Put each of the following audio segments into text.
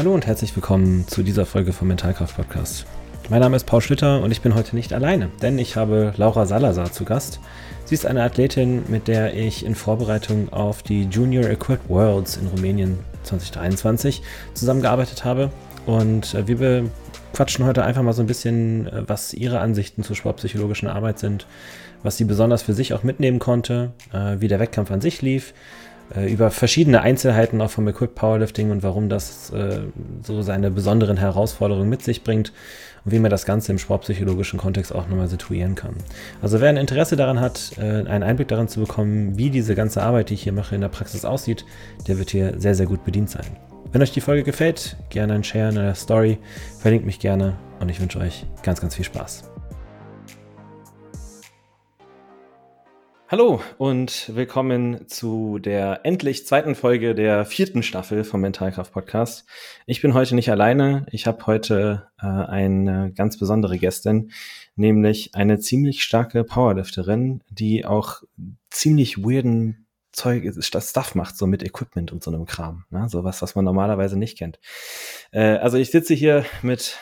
Hallo und herzlich willkommen zu dieser Folge vom Mentalkraft Podcast. Mein Name ist Paul Schlitter und ich bin heute nicht alleine, denn ich habe Laura Salazar zu Gast. Sie ist eine Athletin, mit der ich in Vorbereitung auf die Junior Equipped Worlds in Rumänien 2023 zusammengearbeitet habe. Und äh, wir quatschen heute einfach mal so ein bisschen, äh, was ihre Ansichten zur sportpsychologischen Arbeit sind, was sie besonders für sich auch mitnehmen konnte, äh, wie der Wettkampf an sich lief, über verschiedene Einzelheiten auch vom Equipped Powerlifting und warum das so seine besonderen Herausforderungen mit sich bringt und wie man das Ganze im sportpsychologischen Kontext auch nochmal situieren kann. Also wer ein Interesse daran hat, einen Einblick daran zu bekommen, wie diese ganze Arbeit, die ich hier mache, in der Praxis aussieht, der wird hier sehr, sehr gut bedient sein. Wenn euch die Folge gefällt, gerne ein Share in der Story, verlinkt mich gerne und ich wünsche euch ganz, ganz viel Spaß. Hallo und willkommen zu der endlich zweiten Folge der vierten Staffel vom Mentalkraft Podcast. Ich bin heute nicht alleine. Ich habe heute äh, eine ganz besondere Gästin, nämlich eine ziemlich starke Powerlifterin, die auch ziemlich weirden Zeug, Stuff macht, so mit Equipment und so einem Kram. Ne? So was, was man normalerweise nicht kennt. Äh, also ich sitze hier mit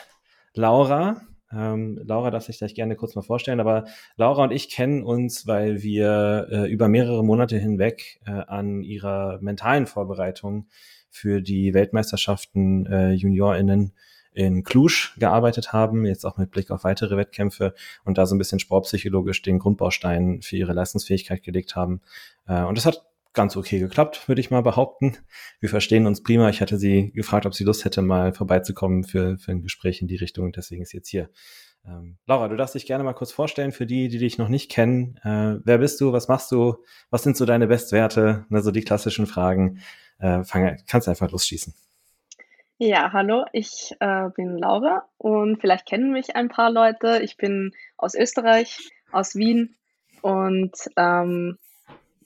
Laura. Ähm, Laura darf sich gleich gerne kurz mal vorstellen, aber Laura und ich kennen uns, weil wir äh, über mehrere Monate hinweg äh, an ihrer mentalen Vorbereitung für die Weltmeisterschaften äh, JuniorInnen in Cluj gearbeitet haben, jetzt auch mit Blick auf weitere Wettkämpfe und da so ein bisschen sportpsychologisch den Grundbaustein für ihre Leistungsfähigkeit gelegt haben. Äh, und das hat ganz okay geklappt, würde ich mal behaupten. Wir verstehen uns prima. Ich hatte sie gefragt, ob sie Lust hätte, mal vorbeizukommen für, für ein Gespräch in die Richtung. Deswegen ist sie jetzt hier. Ähm, Laura, du darfst dich gerne mal kurz vorstellen für die, die dich noch nicht kennen. Äh, wer bist du? Was machst du? Was sind so deine Bestwerte? Also die klassischen Fragen. Äh, fang, kannst einfach losschießen. Ja, hallo, ich äh, bin Laura und vielleicht kennen mich ein paar Leute. Ich bin aus Österreich, aus Wien und ähm,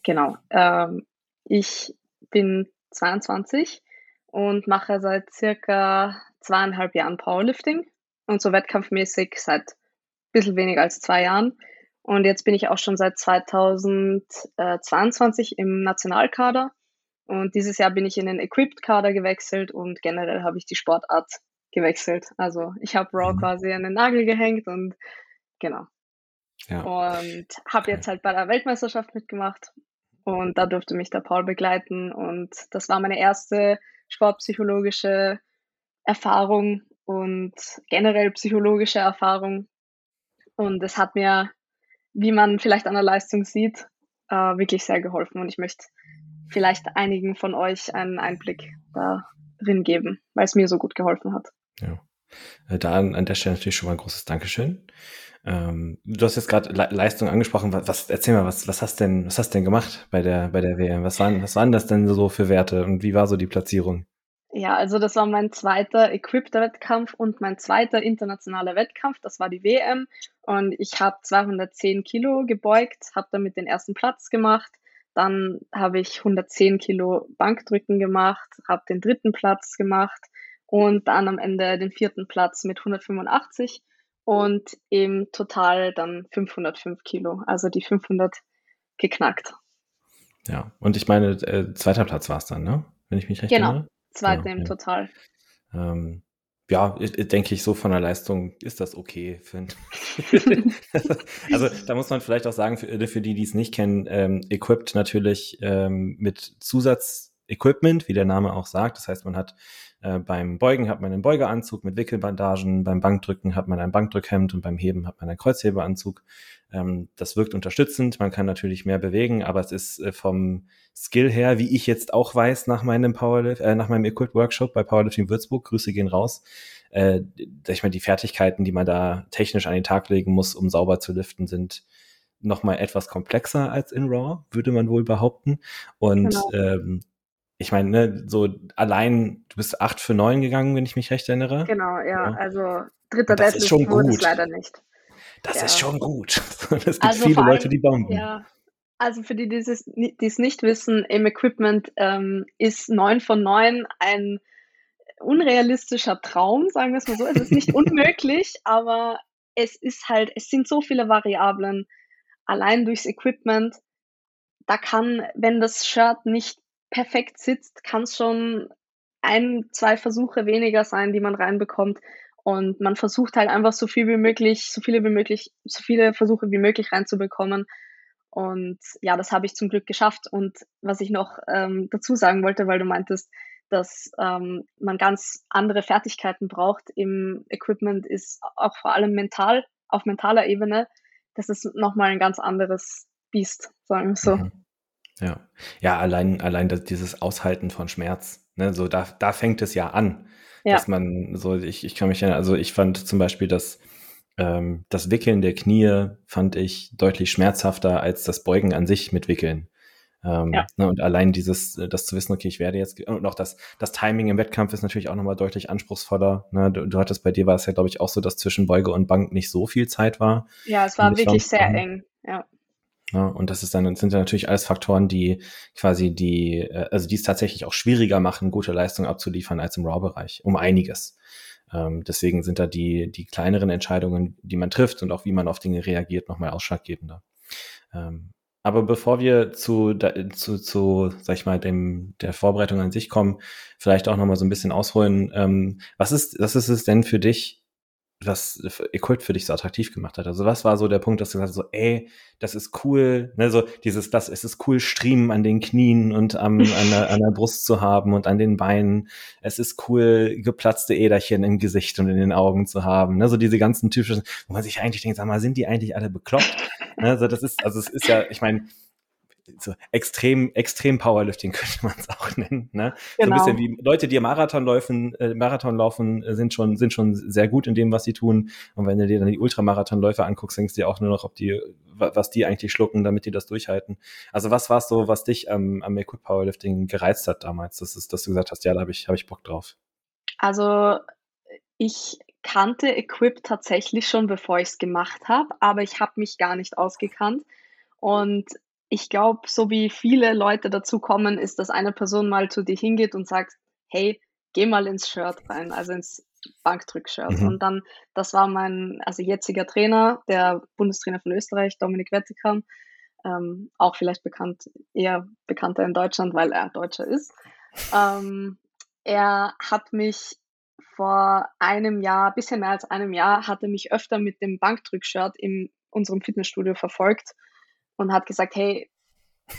Genau. Ähm, ich bin 22 und mache seit circa zweieinhalb Jahren Powerlifting und so wettkampfmäßig seit ein bisschen weniger als zwei Jahren. Und jetzt bin ich auch schon seit 2022 im Nationalkader. Und dieses Jahr bin ich in den Equipped-Kader gewechselt und generell habe ich die Sportart gewechselt. Also ich habe Raw mhm. quasi an den Nagel gehängt und genau. Ja. Und habe jetzt halt bei der Weltmeisterschaft mitgemacht und da durfte mich der Paul begleiten. Und das war meine erste sportpsychologische Erfahrung und generell psychologische Erfahrung. Und es hat mir, wie man vielleicht an der Leistung sieht, äh, wirklich sehr geholfen. Und ich möchte vielleicht einigen von euch einen Einblick darin geben, weil es mir so gut geholfen hat. Ja. Äh, da an, an der Stelle natürlich schon mal ein großes Dankeschön. Ähm, du hast jetzt gerade Le Leistung angesprochen. Was, was, erzähl mal, was, was hast denn, was hast denn gemacht bei der, bei der WM? Was waren, was waren das denn so für Werte und wie war so die Platzierung? Ja, also das war mein zweiter Equipped-Wettkampf und mein zweiter internationaler Wettkampf. Das war die WM und ich habe 210 Kilo gebeugt, habe damit den ersten Platz gemacht. Dann habe ich 110 Kilo Bankdrücken gemacht, habe den dritten Platz gemacht und dann am Ende den vierten Platz mit 185 und im Total dann 505 Kilo, also die 500 geknackt. Ja, und ich meine, äh, zweiter Platz war es dann, ne? Wenn ich mich recht genau, erinnere. Zweiter genau, im ja. Total. Ähm, ja, ich, denke ich, so von der Leistung ist das okay. Für also da muss man vielleicht auch sagen, für, für die, die es nicht kennen, ähm, equipped natürlich ähm, mit Zusatzequipment, wie der Name auch sagt. Das heißt, man hat äh, beim Beugen hat man einen Beugeanzug mit Wickelbandagen, beim Bankdrücken hat man ein Bankdrückhemd und beim Heben hat man einen Kreuzhebeanzug. Ähm, das wirkt unterstützend, man kann natürlich mehr bewegen, aber es ist äh, vom Skill her, wie ich jetzt auch weiß nach meinem Powerlift, äh, nach meinem Equipped Workshop bei Powerlifting Würzburg, Grüße gehen raus, äh, ich meine, die Fertigkeiten, die man da technisch an den Tag legen muss, um sauber zu liften, sind nochmal etwas komplexer als in Raw, würde man wohl behaupten. Und genau. ähm, ich meine, ne, so allein, du bist 8 für 9 gegangen, wenn ich mich recht erinnere. Genau, ja. ja. Also dritter das ist schon gut. leider nicht. Das ja. ist schon gut. es gibt also viele allem, Leute, die bomben. Ja. Also für die, die es nicht wissen, im Equipment ähm, ist 9 von 9 ein unrealistischer Traum, sagen wir es mal so. Es ist nicht unmöglich, aber es ist halt, es sind so viele Variablen allein durchs Equipment. Da kann, wenn das Shirt nicht perfekt sitzt, kann es schon ein, zwei Versuche weniger sein, die man reinbekommt. Und man versucht halt einfach so viel wie möglich, so viele wie möglich, so viele Versuche wie möglich reinzubekommen. Und ja, das habe ich zum Glück geschafft. Und was ich noch ähm, dazu sagen wollte, weil du meintest, dass ähm, man ganz andere Fertigkeiten braucht im Equipment, ist auch vor allem mental, auf mentaler Ebene. Das ist nochmal ein ganz anderes Biest, sagen wir so. Mhm. Ja, ja, allein, allein das, dieses Aushalten von Schmerz, ne, so da, da fängt es ja an, ja. dass man so, ich, ich kann mich erinnern, also ich fand zum Beispiel das, ähm, das Wickeln der Knie fand ich deutlich schmerzhafter als das Beugen an sich mit Wickeln. Ähm, ja. ne, und allein dieses, äh, das zu wissen, okay, ich werde jetzt, und auch das, das Timing im Wettkampf ist natürlich auch nochmal deutlich anspruchsvoller. Ne? Du, du hattest bei dir war es ja, glaube ich, auch so, dass zwischen Beuge und Bank nicht so viel Zeit war. Ja, es war wirklich sehr eng, ja. Ja, und das ist dann, das sind dann natürlich alles Faktoren, die quasi die, äh, also die es tatsächlich auch schwieriger machen, gute Leistung abzuliefern als im RAW-Bereich. Um einiges. Ähm, deswegen sind da die, die kleineren Entscheidungen, die man trifft und auch wie man auf Dinge reagiert, nochmal ausschlaggebender. Ähm, aber bevor wir zu, zu, zu, sag ich mal, dem, der Vorbereitung an sich kommen, vielleicht auch nochmal so ein bisschen ausholen. Ähm, was ist, was ist es denn für dich, was Equipped für dich so attraktiv gemacht hat. Also was war so der Punkt, dass du gesagt hast, so, ey, das ist cool, ne, so dieses, das, es ist cool, Striemen an den Knien und am, an, der, an der Brust zu haben und an den Beinen. Es ist cool, geplatzte Äderchen im Gesicht und in den Augen zu haben. Ne, so diese ganzen typischen, wo man sich eigentlich denkt, sag mal, sind die eigentlich alle bekloppt? ne, also das ist, also es ist ja, ich meine, so extrem, extrem Powerlifting könnte man es auch nennen. Ne? Genau. So ein bisschen wie Leute, die Marathon laufen, äh, Marathon laufen, äh, sind schon, sind schon sehr gut in dem, was sie tun. Und wenn du dir dann die Ultramarathonläufer anguckst, denkst du dir auch nur noch, ob die, was die eigentlich schlucken, damit die das durchhalten. Also was war es so, was dich am, am Equip Powerlifting gereizt hat damals, dass, es, dass du gesagt hast, ja, da habe ich, hab ich Bock drauf? Also ich kannte Equip tatsächlich schon, bevor ich es gemacht habe, aber ich habe mich gar nicht ausgekannt. Und ich glaube, so wie viele Leute dazu kommen, ist, dass eine Person mal zu dir hingeht und sagt, hey, geh mal ins Shirt rein, also ins Bankdrückshirt. Mhm. Und dann, das war mein, also jetziger Trainer, der Bundestrainer von Österreich, Dominik Wettiker, ähm, auch vielleicht bekannt, eher bekannter in Deutschland, weil er Deutscher ist. Ähm, er hat mich vor einem Jahr, bisschen mehr als einem Jahr, hatte mich öfter mit dem Bankdrückshirt in unserem Fitnessstudio verfolgt und hat gesagt, hey,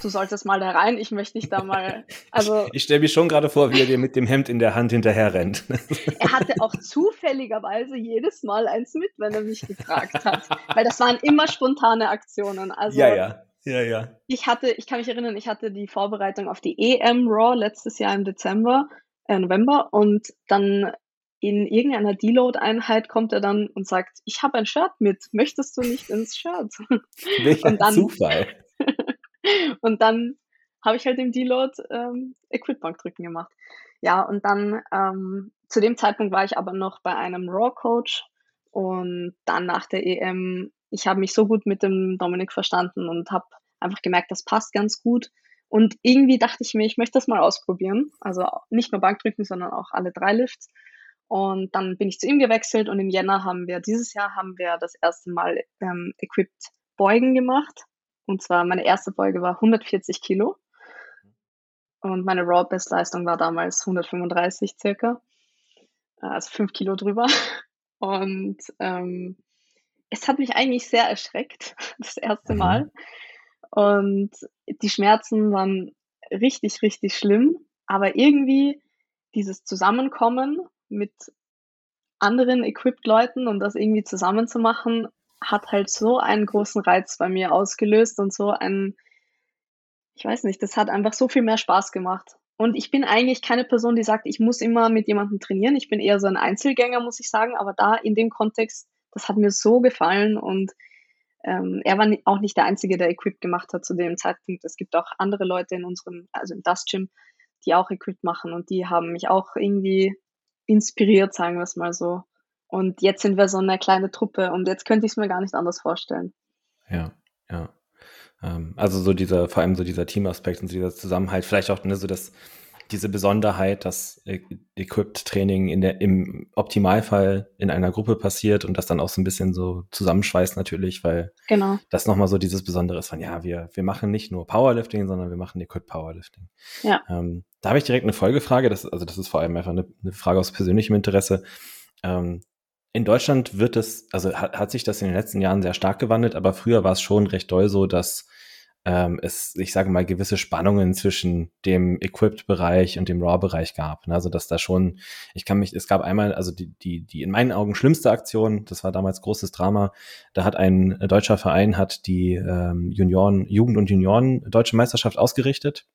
du solltest mal da rein, ich möchte dich da mal, also. Ich, stelle mir schon gerade vor, wie er dir mit dem Hemd in der Hand hinterher rennt. er hatte auch zufälligerweise jedes Mal eins mit, wenn er mich gefragt hat, weil das waren immer spontane Aktionen. Also, ja, ja. Ja, ja. Ich hatte, ich kann mich erinnern, ich hatte die Vorbereitung auf die EM Raw letztes Jahr im Dezember, äh, November und dann in irgendeiner Deload-Einheit kommt er dann und sagt, ich habe ein Shirt mit, möchtest du nicht ins Shirt? Welcher und dann, Zufall. und dann habe ich halt im Deload ähm, Equipbank drücken gemacht. Ja, und dann ähm, zu dem Zeitpunkt war ich aber noch bei einem Raw-Coach und dann nach der EM, ich habe mich so gut mit dem Dominik verstanden und habe einfach gemerkt, das passt ganz gut. Und irgendwie dachte ich mir, ich möchte das mal ausprobieren. Also nicht nur Bankdrücken, sondern auch alle drei Lifts. Und dann bin ich zu ihm gewechselt und im Jänner haben wir, dieses Jahr haben wir das erste Mal ähm, Equipped Beugen gemacht. Und zwar meine erste Beuge war 140 Kilo. Und meine Raw Best Leistung war damals 135 circa. Äh, also fünf Kilo drüber. Und ähm, es hat mich eigentlich sehr erschreckt, das erste mhm. Mal. Und die Schmerzen waren richtig, richtig schlimm. Aber irgendwie dieses Zusammenkommen mit anderen Equipped-Leuten und das irgendwie zusammen zu machen, hat halt so einen großen Reiz bei mir ausgelöst und so ein, ich weiß nicht, das hat einfach so viel mehr Spaß gemacht. Und ich bin eigentlich keine Person, die sagt, ich muss immer mit jemandem trainieren. Ich bin eher so ein Einzelgänger, muss ich sagen. Aber da in dem Kontext, das hat mir so gefallen und ähm, er war auch nicht der Einzige, der Equip gemacht hat zu dem Zeitpunkt. Es gibt auch andere Leute in unserem, also im Dust Gym, die auch Equip machen und die haben mich auch irgendwie inspiriert, sagen wir es mal so. Und jetzt sind wir so eine kleine Truppe und jetzt könnte ich es mir gar nicht anders vorstellen. Ja, ja. Ähm, also so dieser, vor allem so dieser Teamaspekt und so dieser Zusammenhalt, vielleicht auch ne, so das, diese Besonderheit, dass äh, Equipped-Training in der, im Optimalfall in einer Gruppe passiert und das dann auch so ein bisschen so zusammenschweißt natürlich, weil genau. das nochmal so dieses Besondere ist von, ja, wir, wir machen nicht nur Powerlifting, sondern wir machen Equipped Powerlifting. Ja. Ähm, da habe ich direkt eine Folgefrage, das, also das ist vor allem einfach eine, eine Frage aus persönlichem Interesse. Ähm, in Deutschland wird es, also hat, hat sich das in den letzten Jahren sehr stark gewandelt, aber früher war es schon recht doll so, dass ähm, es, ich sage mal, gewisse Spannungen zwischen dem Equipped-Bereich und dem Raw-Bereich gab. Ne? Also dass da schon, ich kann mich, es gab einmal, also die, die, die in meinen Augen schlimmste Aktion, das war damals großes Drama, da hat ein deutscher Verein hat die ähm, Junioren, Jugend- und Junioren deutsche Meisterschaft ausgerichtet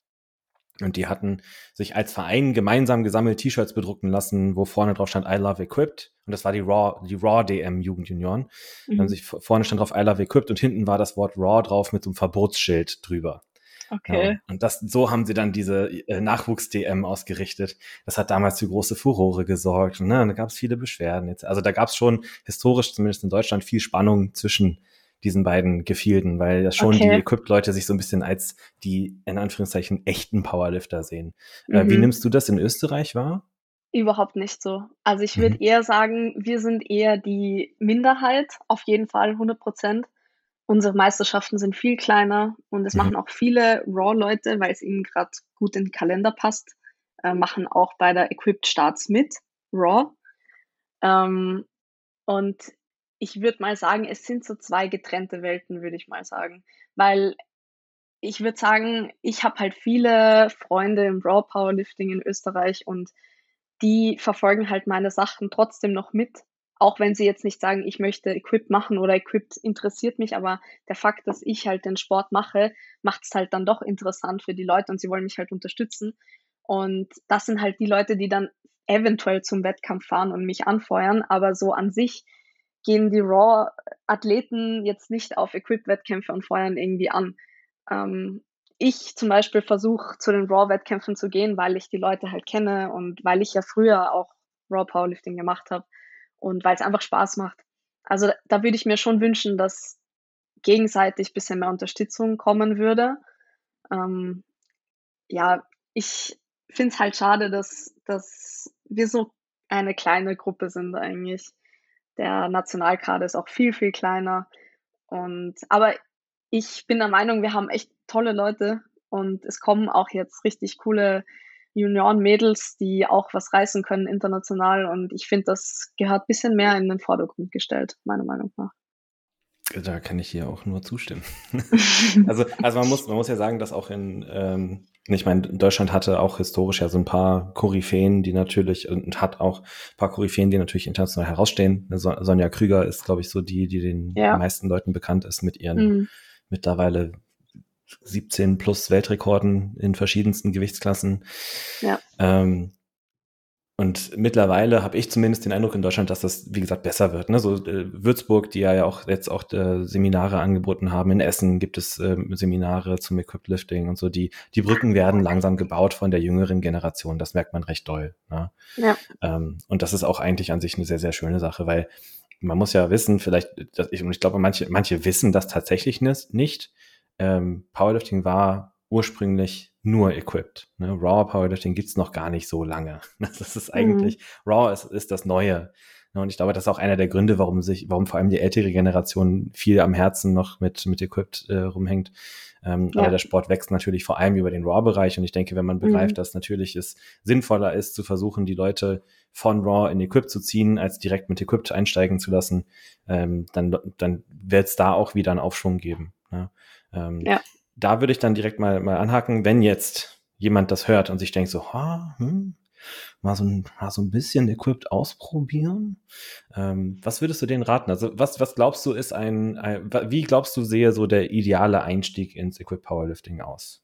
und die hatten sich als Verein gemeinsam gesammelt T-Shirts bedrucken lassen, wo vorne drauf stand I love equipped. Und das war die Raw, die Raw DM Jugendjunioren. Mhm. Dann sich vorne stand drauf I love equipped und hinten war das Wort Raw drauf mit so einem Verbotsschild drüber. Okay. Ja, und das, so haben sie dann diese äh, Nachwuchs-DM ausgerichtet. Das hat damals für große Furore gesorgt. Und, ne, da gab es viele Beschwerden. Jetzt, also da gab es schon historisch, zumindest in Deutschland, viel Spannung zwischen diesen beiden Gefilden, weil ja schon okay. die Equipped-Leute sich so ein bisschen als die, in Anführungszeichen, echten Powerlifter sehen. Mhm. Äh, wie mhm. nimmst du das in Österreich wahr? Überhaupt nicht so. Also ich würde mhm. eher sagen, wir sind eher die Minderheit, auf jeden Fall 100 Prozent. Unsere Meisterschaften sind viel kleiner und es mhm. machen auch viele Raw-Leute, weil es ihnen gerade gut in den Kalender passt, äh, machen auch bei der Equipped Starts mit, Raw. Ähm, und ich würde mal sagen, es sind so zwei getrennte Welten, würde ich mal sagen. Weil ich würde sagen, ich habe halt viele Freunde im Raw Powerlifting in Österreich und die verfolgen halt meine Sachen trotzdem noch mit. Auch wenn sie jetzt nicht sagen, ich möchte Equip machen oder Equip interessiert mich, aber der Fakt, dass ich halt den Sport mache, macht es halt dann doch interessant für die Leute und sie wollen mich halt unterstützen. Und das sind halt die Leute, die dann eventuell zum Wettkampf fahren und mich anfeuern, aber so an sich gehen die Raw-Athleten jetzt nicht auf Equip-Wettkämpfe und feuern irgendwie an. Ähm, ich zum Beispiel versuche zu den Raw-Wettkämpfen zu gehen, weil ich die Leute halt kenne und weil ich ja früher auch Raw Powerlifting gemacht habe und weil es einfach Spaß macht. Also da würde ich mir schon wünschen, dass gegenseitig ein bisschen mehr Unterstützung kommen würde. Ähm, ja, ich finde es halt schade, dass, dass wir so eine kleine Gruppe sind eigentlich. Der Nationalkader ist auch viel, viel kleiner. Und, aber ich bin der Meinung, wir haben echt tolle Leute und es kommen auch jetzt richtig coole Junioren-Mädels, die auch was reißen können international. Und ich finde, das gehört ein bisschen mehr in den Vordergrund gestellt, meiner Meinung nach. Da kann ich hier auch nur zustimmen. also, also man muss, man muss ja sagen, dass auch in, ähm, ich meine, Deutschland hatte auch historisch ja so ein paar Koryphäen, die natürlich, und hat auch ein paar Koryphäen, die natürlich international herausstehen. Sonja Krüger ist, glaube ich, so die, die den ja. meisten Leuten bekannt ist mit ihren mhm. mittlerweile 17 plus Weltrekorden in verschiedensten Gewichtsklassen. Ja. Ähm, und mittlerweile habe ich zumindest den Eindruck in Deutschland, dass das, wie gesagt, besser wird. Ne? So äh, Würzburg, die ja auch jetzt auch äh, Seminare angeboten haben. In Essen gibt es äh, Seminare zum Equipped Lifting und so. Die, die Brücken werden langsam gebaut von der jüngeren Generation. Das merkt man recht doll. Ne? Ja. Ähm, und das ist auch eigentlich an sich eine sehr, sehr schöne Sache, weil man muss ja wissen, vielleicht, dass ich, und ich glaube, manche, manche wissen das tatsächlich nicht. Ähm, Powerlifting war ursprünglich nur equipped. Ne? Raw Powerlifting gibt's noch gar nicht so lange. Das ist eigentlich, mhm. Raw ist, ist das Neue. Ne? Und ich glaube, das ist auch einer der Gründe, warum sich, warum vor allem die ältere Generation viel am Herzen noch mit, mit Equipped äh, rumhängt. Ähm, ja. Aber der Sport wächst natürlich vor allem über den Raw-Bereich. Und ich denke, wenn man begreift, mhm. dass natürlich es sinnvoller ist, zu versuchen, die Leute von Raw in Equipped zu ziehen, als direkt mit Equipped einsteigen zu lassen, ähm, dann, dann wird es da auch wieder einen Aufschwung geben. Ne? Ähm, ja da würde ich dann direkt mal, mal anhaken, wenn jetzt jemand das hört und sich denkt so, ha, hm, mal so ein, mal so ein bisschen Equipped ausprobieren. Ähm, was würdest du denen raten? Also was, was glaubst du ist ein, ein, wie glaubst du sehe so der ideale Einstieg ins Equipped Powerlifting aus?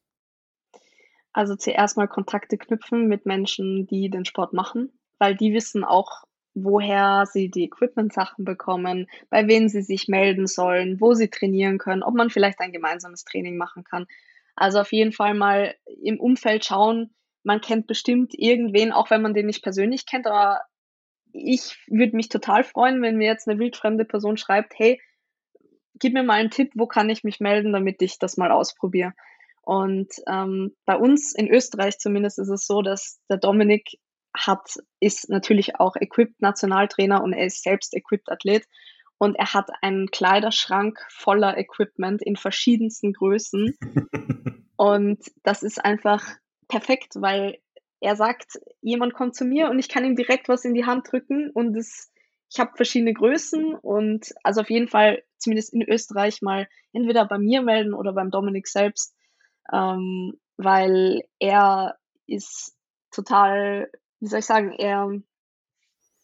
Also zuerst mal Kontakte knüpfen mit Menschen, die den Sport machen, weil die wissen auch, woher sie die Equipment-Sachen bekommen, bei wem sie sich melden sollen, wo sie trainieren können, ob man vielleicht ein gemeinsames Training machen kann. Also auf jeden Fall mal im Umfeld schauen. Man kennt bestimmt irgendwen, auch wenn man den nicht persönlich kennt, aber ich würde mich total freuen, wenn mir jetzt eine wildfremde Person schreibt, hey, gib mir mal einen Tipp, wo kann ich mich melden, damit ich das mal ausprobiere. Und ähm, bei uns in Österreich zumindest ist es so, dass der Dominik hat, ist natürlich auch Equipped Nationaltrainer und er ist selbst Equipped Athlet. Und er hat einen Kleiderschrank voller Equipment in verschiedensten Größen. und das ist einfach perfekt, weil er sagt, jemand kommt zu mir und ich kann ihm direkt was in die Hand drücken und es, ich habe verschiedene Größen und also auf jeden Fall zumindest in Österreich mal entweder bei mir melden oder beim Dominik selbst, ähm, weil er ist total, wie soll ich sagen, er,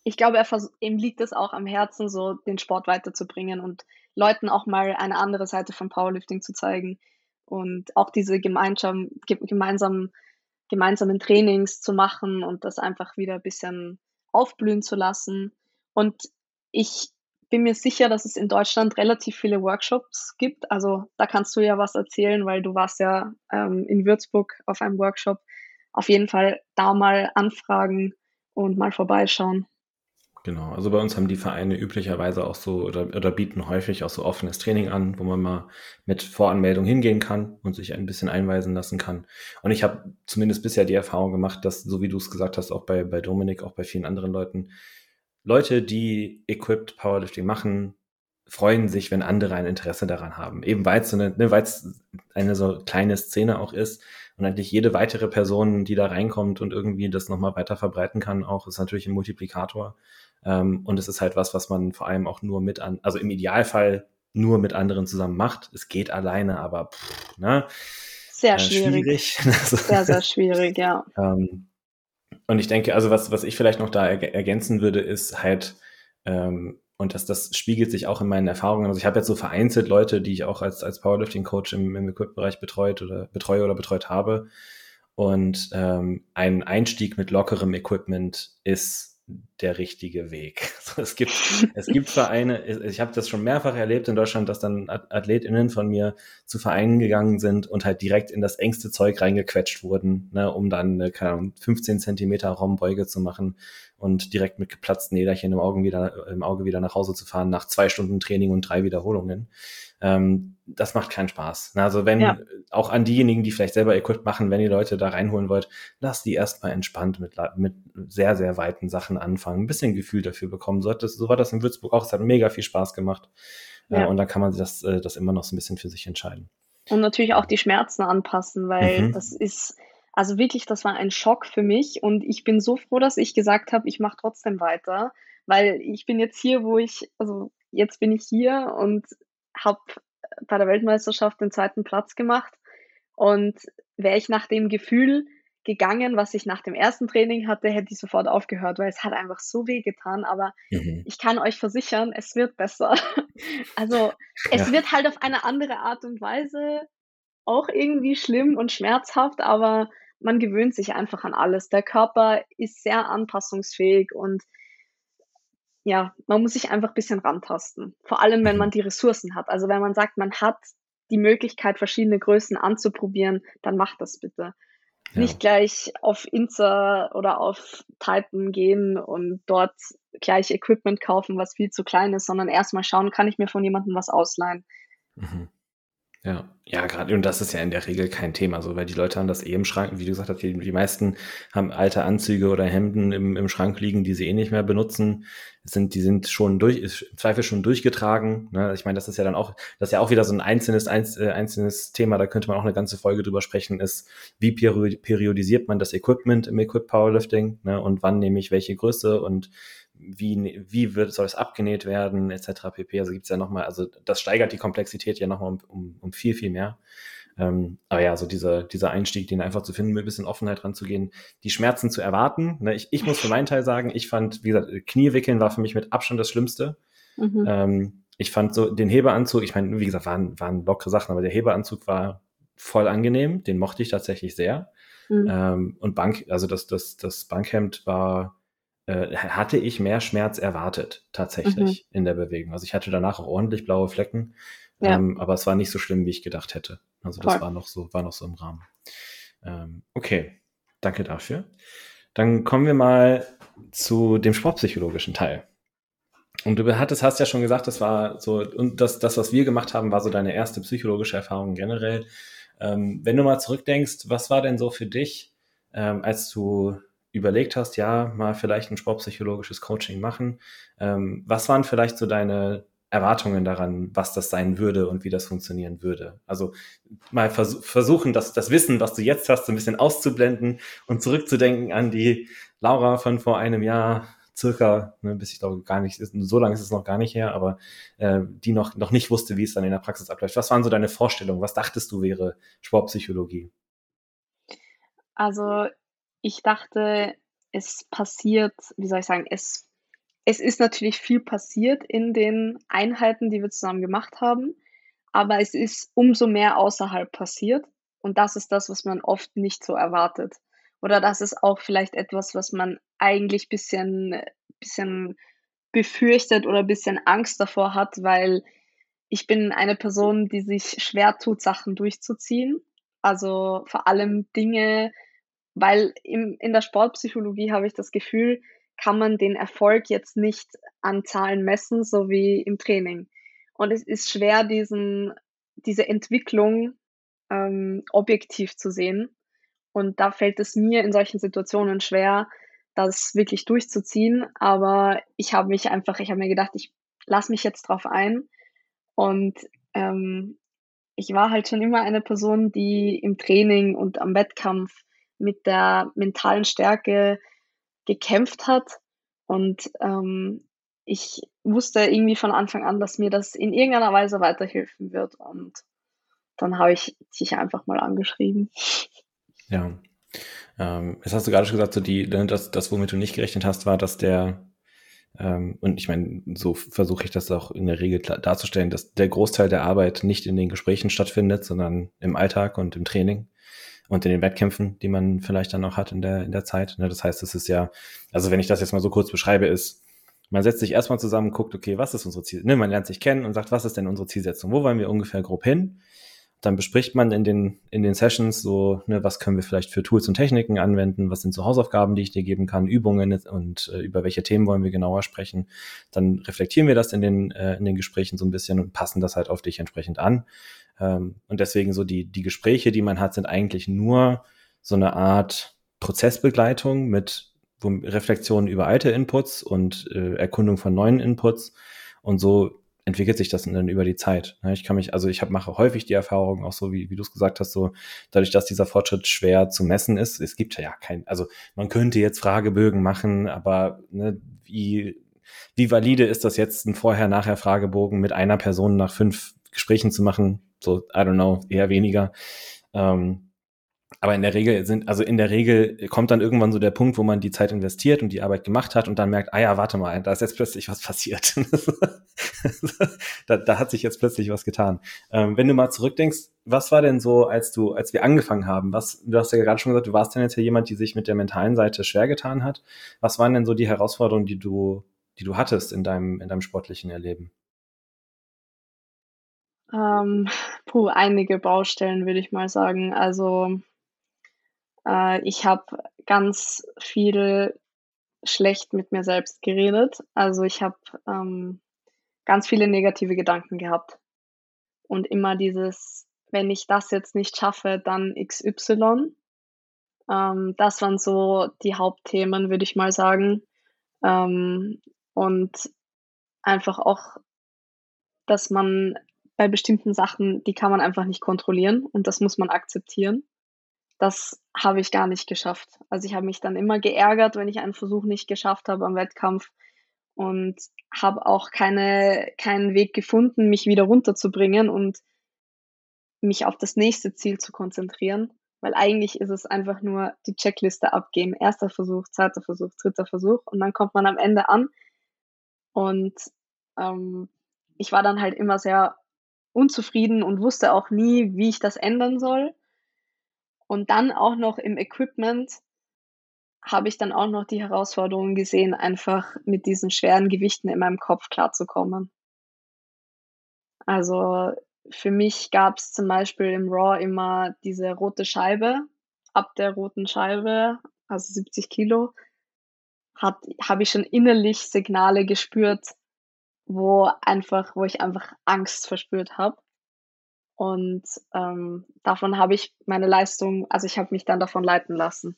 ich glaube, er ihm liegt es auch am Herzen, so den Sport weiterzubringen und Leuten auch mal eine andere Seite von Powerlifting zu zeigen und auch diese gemeinsam, gemeinsamen gemeinsamen Trainings zu machen und das einfach wieder ein bisschen aufblühen zu lassen. Und ich bin mir sicher, dass es in Deutschland relativ viele Workshops gibt. Also da kannst du ja was erzählen, weil du warst ja ähm, in Würzburg auf einem Workshop. Auf jeden Fall da mal anfragen und mal vorbeischauen. Genau, also bei uns haben die Vereine üblicherweise auch so oder, oder bieten häufig auch so offenes Training an, wo man mal mit Voranmeldung hingehen kann und sich ein bisschen einweisen lassen kann. Und ich habe zumindest bisher die Erfahrung gemacht, dass, so wie du es gesagt hast, auch bei, bei Dominik, auch bei vielen anderen Leuten, Leute, die Equipped Powerlifting machen, freuen sich, wenn andere ein Interesse daran haben. Eben weil es so eine, ne, weil es eine so kleine Szene auch ist und eigentlich jede weitere Person, die da reinkommt und irgendwie das nochmal weiter verbreiten kann, auch ist natürlich ein Multiplikator. Ähm, und es ist halt was, was man vor allem auch nur mit an, also im Idealfall nur mit anderen zusammen macht. Es geht alleine, aber pff, ne? Sehr äh, schwierig. schwierig. sehr, sehr schwierig, ja. Ähm, und ich denke, also was, was ich vielleicht noch da er ergänzen würde, ist halt, ähm, und das, das spiegelt sich auch in meinen Erfahrungen. Also ich habe jetzt so vereinzelt Leute, die ich auch als, als Powerlifting-Coach im, im Equip-Bereich betreut oder betreue oder betreut habe. Und ähm, ein Einstieg mit lockerem Equipment ist der richtige Weg. es gibt, es gibt Vereine, ich habe das schon mehrfach erlebt in Deutschland, dass dann AthletInnen von mir zu Vereinen gegangen sind und halt direkt in das engste Zeug reingequetscht wurden, ne, um dann eine, keine Ahnung, 15 Zentimeter Raumbeuge zu machen und direkt mit geplatzten Äderchen im Auge wieder, im Auge wieder nach Hause zu fahren nach zwei Stunden Training und drei Wiederholungen. Ähm, das macht keinen Spaß. Also wenn ja. auch an diejenigen, die vielleicht selber Equip machen, wenn ihr Leute da reinholen wollt, lasst die erstmal entspannt mit, mit sehr, sehr weiten Sachen anfangen, ein bisschen Gefühl dafür bekommen. So, das, so war das in Würzburg auch. Es hat mega viel Spaß gemacht. Äh, ja. Äh, und da kann man das, äh, das immer noch so ein bisschen für sich entscheiden. Und natürlich auch die Schmerzen anpassen, weil mhm. das ist, also wirklich, das war ein Schock für mich. Und ich bin so froh, dass ich gesagt habe, ich mache trotzdem weiter, weil ich bin jetzt hier, wo ich, also jetzt bin ich hier und habe bei der Weltmeisterschaft den zweiten Platz gemacht. Und wäre ich nach dem Gefühl gegangen, was ich nach dem ersten Training hatte, hätte ich sofort aufgehört, weil es hat einfach so weh getan. Aber mhm. ich kann euch versichern, es wird besser. also es ja. wird halt auf eine andere Art und Weise auch irgendwie schlimm und schmerzhaft, aber man gewöhnt sich einfach an alles. Der Körper ist sehr anpassungsfähig und ja, man muss sich einfach ein bisschen rantasten. Vor allem, wenn mhm. man die Ressourcen hat. Also wenn man sagt, man hat die Möglichkeit, verschiedene Größen anzuprobieren, dann macht das bitte. Ja. Nicht gleich auf Insta oder auf Titan gehen und dort gleich Equipment kaufen, was viel zu klein ist, sondern erstmal schauen, kann ich mir von jemandem was ausleihen. Mhm. Ja, ja, gerade, und das ist ja in der Regel kein Thema, so, weil die Leute haben das eh im Schrank, wie du gesagt hast, die, die meisten haben alte Anzüge oder Hemden im, im Schrank liegen, die sie eh nicht mehr benutzen. sind, die sind schon durch, im Zweifel schon durchgetragen. Ne? Ich meine, das ist ja dann auch, das ist ja auch wieder so ein einzelnes, einz, äh, einzelnes Thema, da könnte man auch eine ganze Folge drüber sprechen, ist, wie periodisiert man das Equipment im Equip Powerlifting, ne? Und wann nehme ich welche Größe und wie, wie wird, soll es abgenäht werden, etc. pp. Also gibt es ja nochmal, also das steigert die Komplexität ja nochmal um, um, um viel, viel mehr. Ähm, aber ja, so dieser, dieser Einstieg, den einfach zu finden, mit ein bisschen Offenheit ranzugehen, die Schmerzen zu erwarten. Ne, ich, ich muss für meinen Teil sagen, ich fand, wie gesagt, Kniewickeln war für mich mit Abstand das Schlimmste. Mhm. Ähm, ich fand so den Hebeanzug, ich meine, wie gesagt, waren, waren lockere Sachen, aber der Hebeanzug war voll angenehm, den mochte ich tatsächlich sehr. Mhm. Ähm, und Bank, also das, das, das Bankhemd war, äh, hatte ich mehr Schmerz erwartet, tatsächlich mhm. in der Bewegung. Also ich hatte danach auch ordentlich blaue Flecken, ja. ähm, aber es war nicht so schlimm, wie ich gedacht hätte. Also das Voll. war noch so, war noch so im Rahmen. Ähm, okay, danke dafür. Dann kommen wir mal zu dem sportpsychologischen Teil. Und du hattest, hast ja schon gesagt, das war so, und das, das, was wir gemacht haben, war so deine erste psychologische Erfahrung generell. Ähm, wenn du mal zurückdenkst, was war denn so für dich, ähm, als du überlegt hast, ja, mal vielleicht ein sportpsychologisches Coaching machen? Ähm, was waren vielleicht so deine Erwartungen daran, was das sein würde und wie das funktionieren würde. Also mal vers versuchen, das, das Wissen, was du jetzt hast, so ein bisschen auszublenden und zurückzudenken an die Laura von vor einem Jahr circa, ne, bis ich glaube gar nicht, so lange ist es noch gar nicht her, aber äh, die noch, noch nicht wusste, wie es dann in der Praxis abläuft. Was waren so deine Vorstellungen? Was dachtest du wäre Sportpsychologie? Also ich dachte, es passiert, wie soll ich sagen, es es ist natürlich viel passiert in den Einheiten, die wir zusammen gemacht haben, aber es ist umso mehr außerhalb passiert und das ist das, was man oft nicht so erwartet. Oder das ist auch vielleicht etwas, was man eigentlich bisschen bisschen befürchtet oder bisschen Angst davor hat, weil ich bin eine Person, die sich schwer tut, Sachen durchzuziehen. Also, vor allem Dinge weil im in der Sportpsychologie habe ich das Gefühl, kann man den Erfolg jetzt nicht an Zahlen messen, so wie im Training. Und es ist schwer, diesen, diese Entwicklung ähm, objektiv zu sehen. Und da fällt es mir in solchen Situationen schwer, das wirklich durchzuziehen. Aber ich habe mich einfach, ich habe mir gedacht, ich lasse mich jetzt drauf ein. Und ähm, ich war halt schon immer eine Person, die im Training und am Wettkampf mit der mentalen Stärke gekämpft hat. Und ähm, ich wusste irgendwie von Anfang an, dass mir das in irgendeiner Weise weiterhelfen wird. Und dann habe ich dich einfach mal angeschrieben. Ja. Ähm, jetzt hast du gerade schon gesagt, so die, ne, das, das, womit du nicht gerechnet hast, war, dass der, ähm, und ich meine, so versuche ich das auch in der Regel darzustellen, dass der Großteil der Arbeit nicht in den Gesprächen stattfindet, sondern im Alltag und im Training und in den Wettkämpfen, die man vielleicht dann auch hat in der, in der Zeit. Ne? Das heißt, es ist ja, also wenn ich das jetzt mal so kurz beschreibe, ist, man setzt sich erstmal zusammen, guckt, okay, was ist unsere Ziel? Ne, man lernt sich kennen und sagt, was ist denn unsere Zielsetzung? Wo wollen wir ungefähr grob hin? Dann bespricht man in den, in den Sessions so, ne, was können wir vielleicht für Tools und Techniken anwenden? Was sind so Hausaufgaben, die ich dir geben kann? Übungen und äh, über welche Themen wollen wir genauer sprechen? Dann reflektieren wir das in den, äh, in den Gesprächen so ein bisschen und passen das halt auf dich entsprechend an. Ähm, und deswegen so die, die Gespräche, die man hat, sind eigentlich nur so eine Art Prozessbegleitung mit Reflexionen über alte Inputs und äh, Erkundung von neuen Inputs. Und so entwickelt sich das dann über die Zeit. Ne? Ich kann mich, also ich hab, mache häufig die Erfahrung, auch so wie, wie du es gesagt hast, so dadurch, dass dieser Fortschritt schwer zu messen ist. Es gibt ja kein, also man könnte jetzt Fragebögen machen, aber ne, wie, wie valide ist das jetzt, ein Vorher-Nachher-Fragebogen mit einer Person nach fünf Gesprächen zu machen? So, I don't know, eher weniger. Ähm, aber in der Regel sind, also in der Regel kommt dann irgendwann so der Punkt, wo man die Zeit investiert und die Arbeit gemacht hat und dann merkt, ah ja, warte mal, da ist jetzt plötzlich was passiert. da, da hat sich jetzt plötzlich was getan. Ähm, wenn du mal zurückdenkst, was war denn so, als du, als wir angefangen haben? Was, du hast ja gerade schon gesagt, du warst dann jetzt ja jemand, die sich mit der mentalen Seite schwer getan hat. Was waren denn so die Herausforderungen, die du, die du hattest in deinem, in deinem sportlichen Erleben? Ähm, puh, einige Baustellen, würde ich mal sagen. Also, äh, ich habe ganz viel schlecht mit mir selbst geredet. Also, ich habe, ähm, ganz viele negative Gedanken gehabt. Und immer dieses: „Wenn ich das jetzt nicht schaffe, dann XY.“ Ähm, das waren so die Hauptthemen, würde ich mal sagen. Ähm, und einfach auch, dass man bei bestimmten Sachen, die kann man einfach nicht kontrollieren und das muss man akzeptieren. Das habe ich gar nicht geschafft. Also ich habe mich dann immer geärgert, wenn ich einen Versuch nicht geschafft habe am Wettkampf und habe auch keine, keinen Weg gefunden, mich wieder runterzubringen und mich auf das nächste Ziel zu konzentrieren, weil eigentlich ist es einfach nur die Checkliste abgeben. Erster Versuch, zweiter Versuch, dritter Versuch und dann kommt man am Ende an und ähm, ich war dann halt immer sehr unzufrieden und wusste auch nie, wie ich das ändern soll. Und dann auch noch im Equipment habe ich dann auch noch die Herausforderung gesehen, einfach mit diesen schweren Gewichten in meinem Kopf klarzukommen. Also für mich gab es zum Beispiel im Raw immer diese rote Scheibe. Ab der roten Scheibe, also 70 Kilo, habe ich schon innerlich Signale gespürt, wo einfach, wo ich einfach Angst verspürt habe. Und ähm, davon habe ich meine Leistung, also ich habe mich dann davon leiten lassen.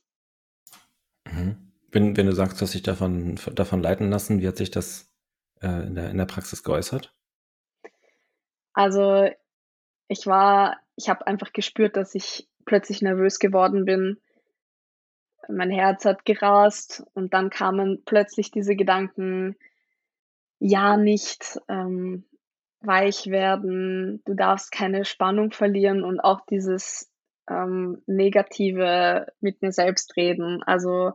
Mhm. Wenn, wenn du sagst, du hast dich davon, davon leiten lassen, wie hat sich das äh, in, der, in der Praxis geäußert? Also ich war, ich habe einfach gespürt, dass ich plötzlich nervös geworden bin. Mein Herz hat gerast und dann kamen plötzlich diese Gedanken, ja, nicht ähm, weich werden, du darfst keine Spannung verlieren und auch dieses ähm, negative mit mir selbst reden. Also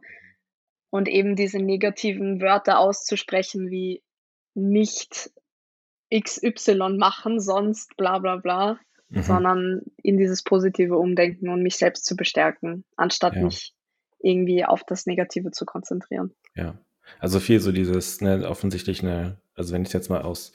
und eben diese negativen Wörter auszusprechen wie nicht XY machen, sonst bla bla bla, mhm. sondern in dieses positive Umdenken und mich selbst zu bestärken, anstatt ja. mich irgendwie auf das Negative zu konzentrieren. Ja, also viel so dieses, ne, offensichtlich eine, also wenn ich jetzt mal aus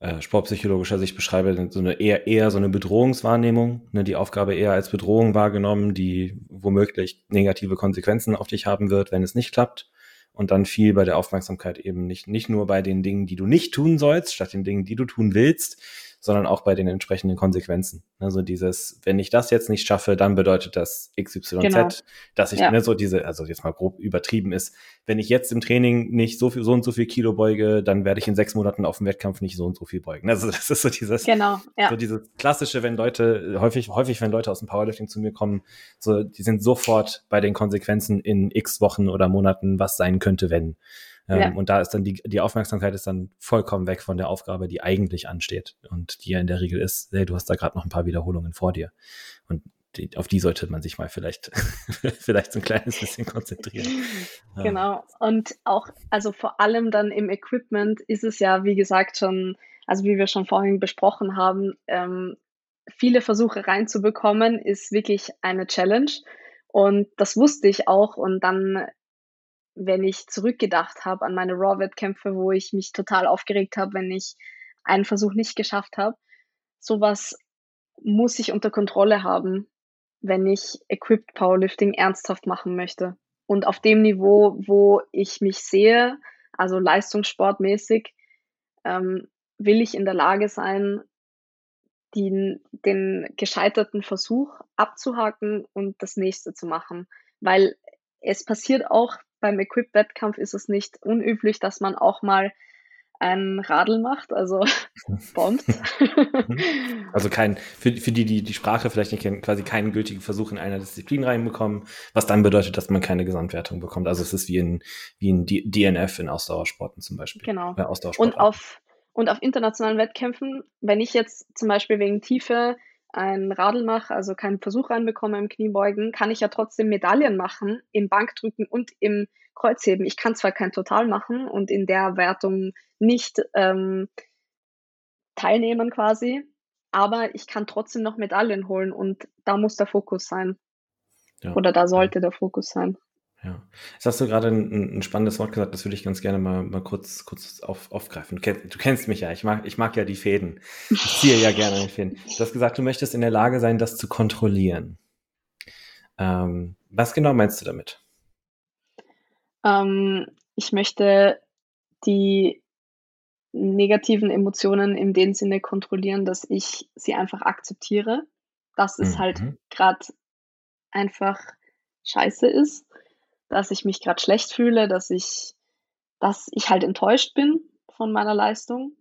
äh, sportpsychologischer Sicht beschreibe, so eine eher, eher so eine Bedrohungswahrnehmung, ne, die Aufgabe eher als Bedrohung wahrgenommen, die womöglich negative Konsequenzen auf dich haben wird, wenn es nicht klappt. Und dann viel bei der Aufmerksamkeit eben nicht, nicht nur bei den Dingen, die du nicht tun sollst, statt den Dingen, die du tun willst, sondern auch bei den entsprechenden Konsequenzen. Also dieses, wenn ich das jetzt nicht schaffe, dann bedeutet das XYZ, genau. dass ich ja. ne, so diese, also jetzt mal grob übertrieben ist, wenn ich jetzt im Training nicht so viel, so und so viel Kilo beuge, dann werde ich in sechs Monaten auf dem Wettkampf nicht so und so viel beugen. Also das ist so dieses, genau, ja. so dieses klassische, wenn Leute, häufig, häufig, wenn Leute aus dem Powerlifting zu mir kommen, so, die sind sofort bei den Konsequenzen in x Wochen oder Monaten, was sein könnte, wenn. Ähm, ja. Und da ist dann die, die Aufmerksamkeit ist dann vollkommen weg von der Aufgabe, die eigentlich ansteht und die ja in der Regel ist, hey, du hast da gerade noch ein paar Wiederholungen vor dir. Und die, auf die sollte man sich mal vielleicht, vielleicht so ein kleines bisschen konzentrieren. Genau. Und auch, also vor allem dann im Equipment ist es ja, wie gesagt, schon, also wie wir schon vorhin besprochen haben, ähm, viele Versuche reinzubekommen, ist wirklich eine Challenge. Und das wusste ich auch. Und dann wenn ich zurückgedacht habe an meine Raw-Wettkämpfe, wo ich mich total aufgeregt habe, wenn ich einen Versuch nicht geschafft habe. Sowas muss ich unter Kontrolle haben, wenn ich Equipped Powerlifting ernsthaft machen möchte. Und auf dem Niveau, wo ich mich sehe, also leistungssportmäßig, ähm, will ich in der Lage sein, den, den gescheiterten Versuch abzuhaken und das nächste zu machen. Weil es passiert auch beim Equip-Wettkampf ist es nicht unüblich, dass man auch mal ein Radl macht, also bombt. also kein, für, für die, die die Sprache vielleicht nicht kennen, quasi keinen gültigen Versuch in einer Disziplin reinbekommen, was dann bedeutet, dass man keine Gesamtwertung bekommt. Also es ist wie ein, wie ein DNF in Ausdauersporten zum Beispiel. Genau. Äh, und auf, und auf internationalen Wettkämpfen, wenn ich jetzt zum Beispiel wegen Tiefe ein Radl mache, also keinen Versuch reinbekomme im Kniebeugen, kann ich ja trotzdem Medaillen machen im Bankdrücken und im Kreuzheben. Ich kann zwar kein Total machen und in der Wertung nicht ähm, teilnehmen quasi, aber ich kann trotzdem noch Medaillen holen und da muss der Fokus sein. Ja. Oder da sollte der Fokus sein. Ja. Jetzt hast du gerade ein, ein, spannendes Wort gesagt, das würde ich ganz gerne mal, mal kurz, kurz auf, aufgreifen. Du kennst, du kennst mich ja, ich mag, ich mag ja die Fäden. Ich ziehe ja gerne die Fäden. Du hast gesagt, du möchtest in der Lage sein, das zu kontrollieren. Ähm, was genau meinst du damit? Ähm, ich möchte die negativen Emotionen in dem Sinne kontrollieren, dass ich sie einfach akzeptiere, dass es mhm. halt gerade einfach scheiße ist dass ich mich gerade schlecht fühle, dass ich, dass ich halt enttäuscht bin von meiner Leistung,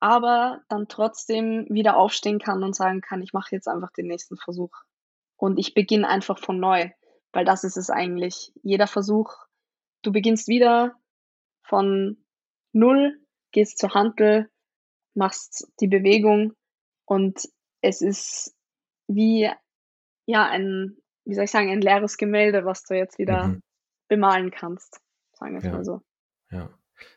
aber dann trotzdem wieder aufstehen kann und sagen kann, ich mache jetzt einfach den nächsten Versuch. Und ich beginne einfach von neu, weil das ist es eigentlich. Jeder Versuch, du beginnst wieder von null, gehst zur Hantel, machst die Bewegung und es ist wie ja ein wie soll ich sagen, ein leeres Gemälde, was du jetzt wieder mhm. bemalen kannst, sagen wir es ja. mal so. Ja.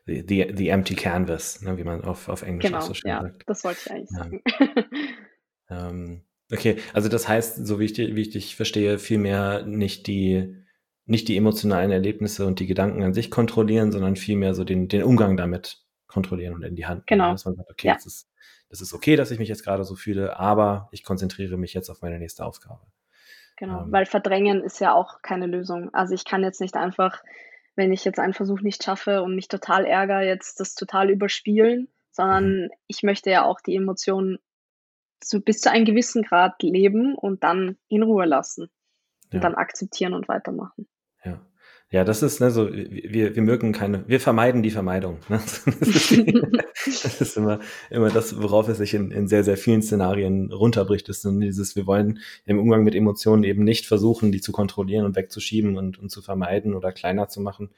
The, the, the empty canvas, ne, wie man auf, auf Englisch genau, so schön ja, sagt. Das wollte ich eigentlich sagen. ähm, okay, also das heißt, so wie ich, wie ich dich verstehe, vielmehr nicht die, nicht die emotionalen Erlebnisse und die Gedanken an sich kontrollieren, sondern vielmehr so den, den Umgang damit kontrollieren und in die Hand nehmen. Genau. Dass man sagt, okay, ja. das, ist, das ist okay, dass ich mich jetzt gerade so fühle, aber ich konzentriere mich jetzt auf meine nächste Aufgabe. Genau, ähm, weil verdrängen ist ja auch keine Lösung. Also ich kann jetzt nicht einfach, wenn ich jetzt einen Versuch nicht schaffe und mich total ärgere, jetzt das total überspielen, sondern mhm. ich möchte ja auch die Emotionen so bis zu einem gewissen Grad leben und dann in Ruhe lassen und ja. dann akzeptieren und weitermachen. Ja. Ja, das ist, ne, so, wir, wir mögen keine, wir vermeiden die Vermeidung. Ne? Das ist, immer, immer das, worauf es sich in, in sehr, sehr vielen Szenarien runterbricht, ist dieses, wir wollen im Umgang mit Emotionen eben nicht versuchen, die zu kontrollieren und wegzuschieben und, und zu vermeiden oder kleiner zu machen,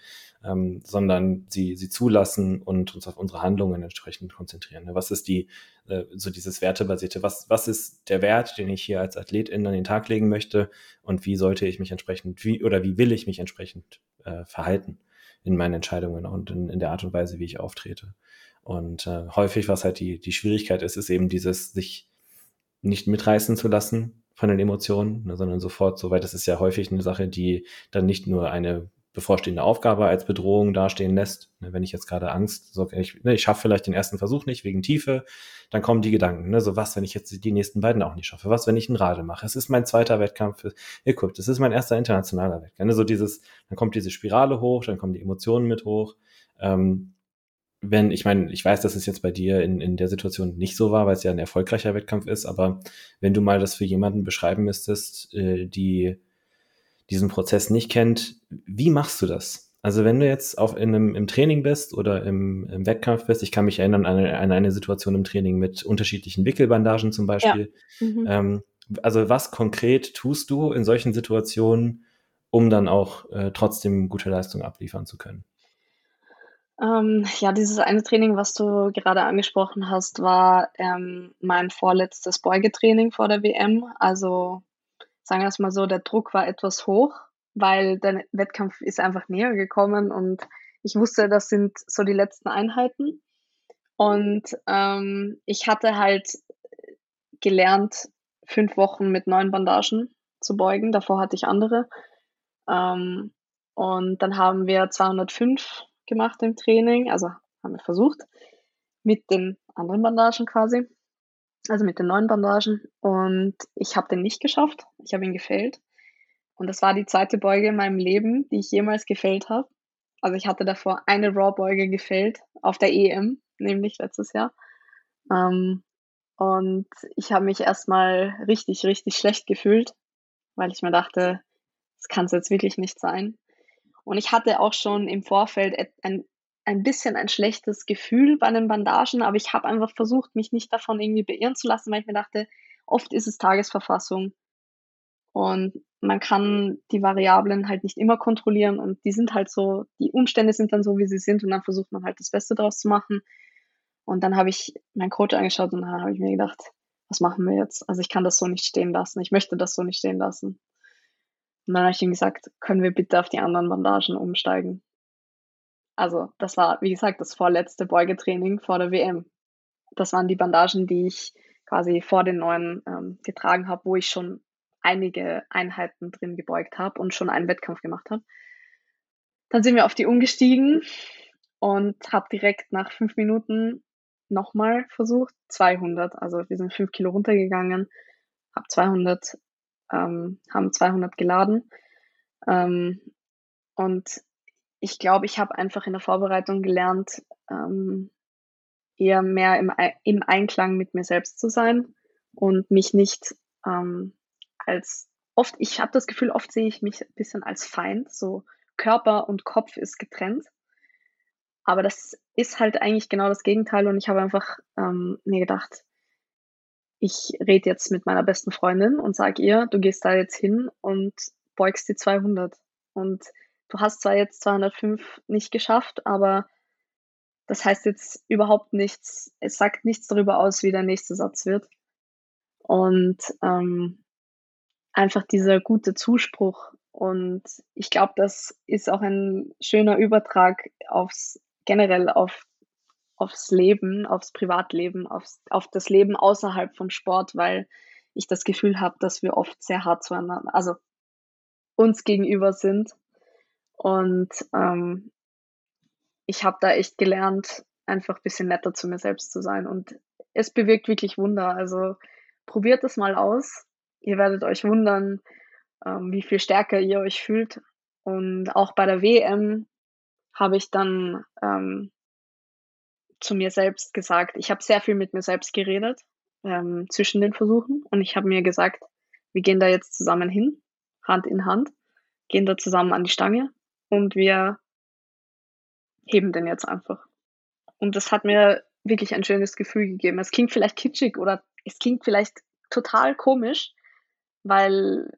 ähm, sondern sie, sie zulassen und uns auf unsere Handlungen entsprechend konzentrieren. Ne? Was ist die, äh, so dieses Wertebasierte, was, was ist der Wert, den ich hier als Athletin an den Tag legen möchte und wie sollte ich mich entsprechend, wie oder wie will ich mich entsprechend äh, verhalten in meinen Entscheidungen und in, in der Art und Weise, wie ich auftrete. Und äh, häufig, was halt die, die Schwierigkeit ist, ist eben dieses, sich nicht mitreißen zu lassen von den Emotionen, ne, sondern sofort, soweit das ist ja häufig eine Sache, die dann nicht nur eine bevorstehende Aufgabe als Bedrohung dastehen lässt. Ne, wenn ich jetzt gerade Angst, so, ich, ne, ich schaffe vielleicht den ersten Versuch nicht wegen Tiefe, dann kommen die Gedanken, ne, so was, wenn ich jetzt die nächsten beiden auch nicht schaffe, was, wenn ich einen Rade mache, es ist mein zweiter Wettkampf für Equipped, es ist mein erster internationaler Wettkampf, ne, so dieses, dann kommt diese Spirale hoch, dann kommen die Emotionen mit hoch, ähm, wenn, ich meine, ich weiß, dass es jetzt bei dir in, in der Situation nicht so war, weil es ja ein erfolgreicher Wettkampf ist, aber wenn du mal das für jemanden beschreiben müsstest, äh, die diesen Prozess nicht kennt, wie machst du das? Also wenn du jetzt auf in einem, im Training bist oder im, im Wettkampf bist, ich kann mich erinnern an eine, an eine Situation im Training mit unterschiedlichen Wickelbandagen zum Beispiel. Ja. Mhm. Ähm, also was konkret tust du in solchen Situationen, um dann auch äh, trotzdem gute Leistung abliefern zu können? Ähm, ja, dieses eine Training, was du gerade angesprochen hast, war ähm, mein vorletztes Beugetraining vor der WM. Also sagen wir es mal so, der Druck war etwas hoch, weil der Wettkampf ist einfach näher gekommen und ich wusste, das sind so die letzten Einheiten. Und ähm, ich hatte halt gelernt, fünf Wochen mit neun Bandagen zu beugen. Davor hatte ich andere. Ähm, und dann haben wir 205 gemacht im Training, also haben wir versucht, mit den anderen Bandagen quasi also mit den neuen Bandagen. Und ich habe den nicht geschafft. Ich habe ihn gefällt. Und das war die zweite Beuge in meinem Leben, die ich jemals gefällt habe. Also ich hatte davor eine Raw-Beuge gefällt auf der EM, nämlich letztes Jahr. Ähm, und ich habe mich erstmal richtig, richtig schlecht gefühlt, weil ich mir dachte, das kann es jetzt wirklich nicht sein. Und ich hatte auch schon im Vorfeld ein ein bisschen ein schlechtes Gefühl bei den Bandagen, aber ich habe einfach versucht, mich nicht davon irgendwie beirren zu lassen, weil ich mir dachte, oft ist es Tagesverfassung und man kann die Variablen halt nicht immer kontrollieren und die sind halt so, die Umstände sind dann so, wie sie sind und dann versucht man halt das Beste daraus zu machen. Und dann habe ich meinen Coach angeschaut und dann habe ich mir gedacht, was machen wir jetzt? Also ich kann das so nicht stehen lassen. Ich möchte das so nicht stehen lassen. Und dann habe ich ihm gesagt, können wir bitte auf die anderen Bandagen umsteigen? Also das war, wie gesagt, das vorletzte Beugetraining vor der WM. Das waren die Bandagen, die ich quasi vor den neuen ähm, getragen habe, wo ich schon einige Einheiten drin gebeugt habe und schon einen Wettkampf gemacht habe. Dann sind wir auf die umgestiegen und habe direkt nach fünf Minuten nochmal versucht, 200. Also wir sind fünf Kilo runtergegangen, hab 200, ähm, haben 200 geladen. Ähm, und ich glaube, ich habe einfach in der Vorbereitung gelernt, ähm, eher mehr im, im Einklang mit mir selbst zu sein und mich nicht ähm, als oft, ich habe das Gefühl, oft sehe ich mich ein bisschen als Feind, so Körper und Kopf ist getrennt. Aber das ist halt eigentlich genau das Gegenteil und ich habe einfach ähm, mir gedacht, ich rede jetzt mit meiner besten Freundin und sage ihr, du gehst da jetzt hin und beugst die 200. Und du hast zwar jetzt 205 nicht geschafft, aber das heißt jetzt überhaupt nichts, es sagt nichts darüber aus, wie der nächste Satz wird. Und ähm, einfach dieser gute Zuspruch. Und ich glaube, das ist auch ein schöner Übertrag aufs generell auf, aufs Leben, aufs Privatleben, aufs, auf das Leben außerhalb vom Sport, weil ich das Gefühl habe, dass wir oft sehr hart zueinander, also uns gegenüber sind und ähm, ich habe da echt gelernt, einfach ein bisschen netter zu mir selbst zu sein. Und es bewirkt wirklich Wunder. Also probiert es mal aus. Ihr werdet euch wundern, ähm, wie viel stärker ihr euch fühlt. Und auch bei der WM habe ich dann ähm, zu mir selbst gesagt, ich habe sehr viel mit mir selbst geredet ähm, zwischen den Versuchen. Und ich habe mir gesagt, wir gehen da jetzt zusammen hin, Hand in Hand, gehen da zusammen an die Stange und wir heben den jetzt einfach. Und das hat mir wirklich ein schönes Gefühl gegeben. Es klingt vielleicht kitschig oder es klingt vielleicht total komisch, weil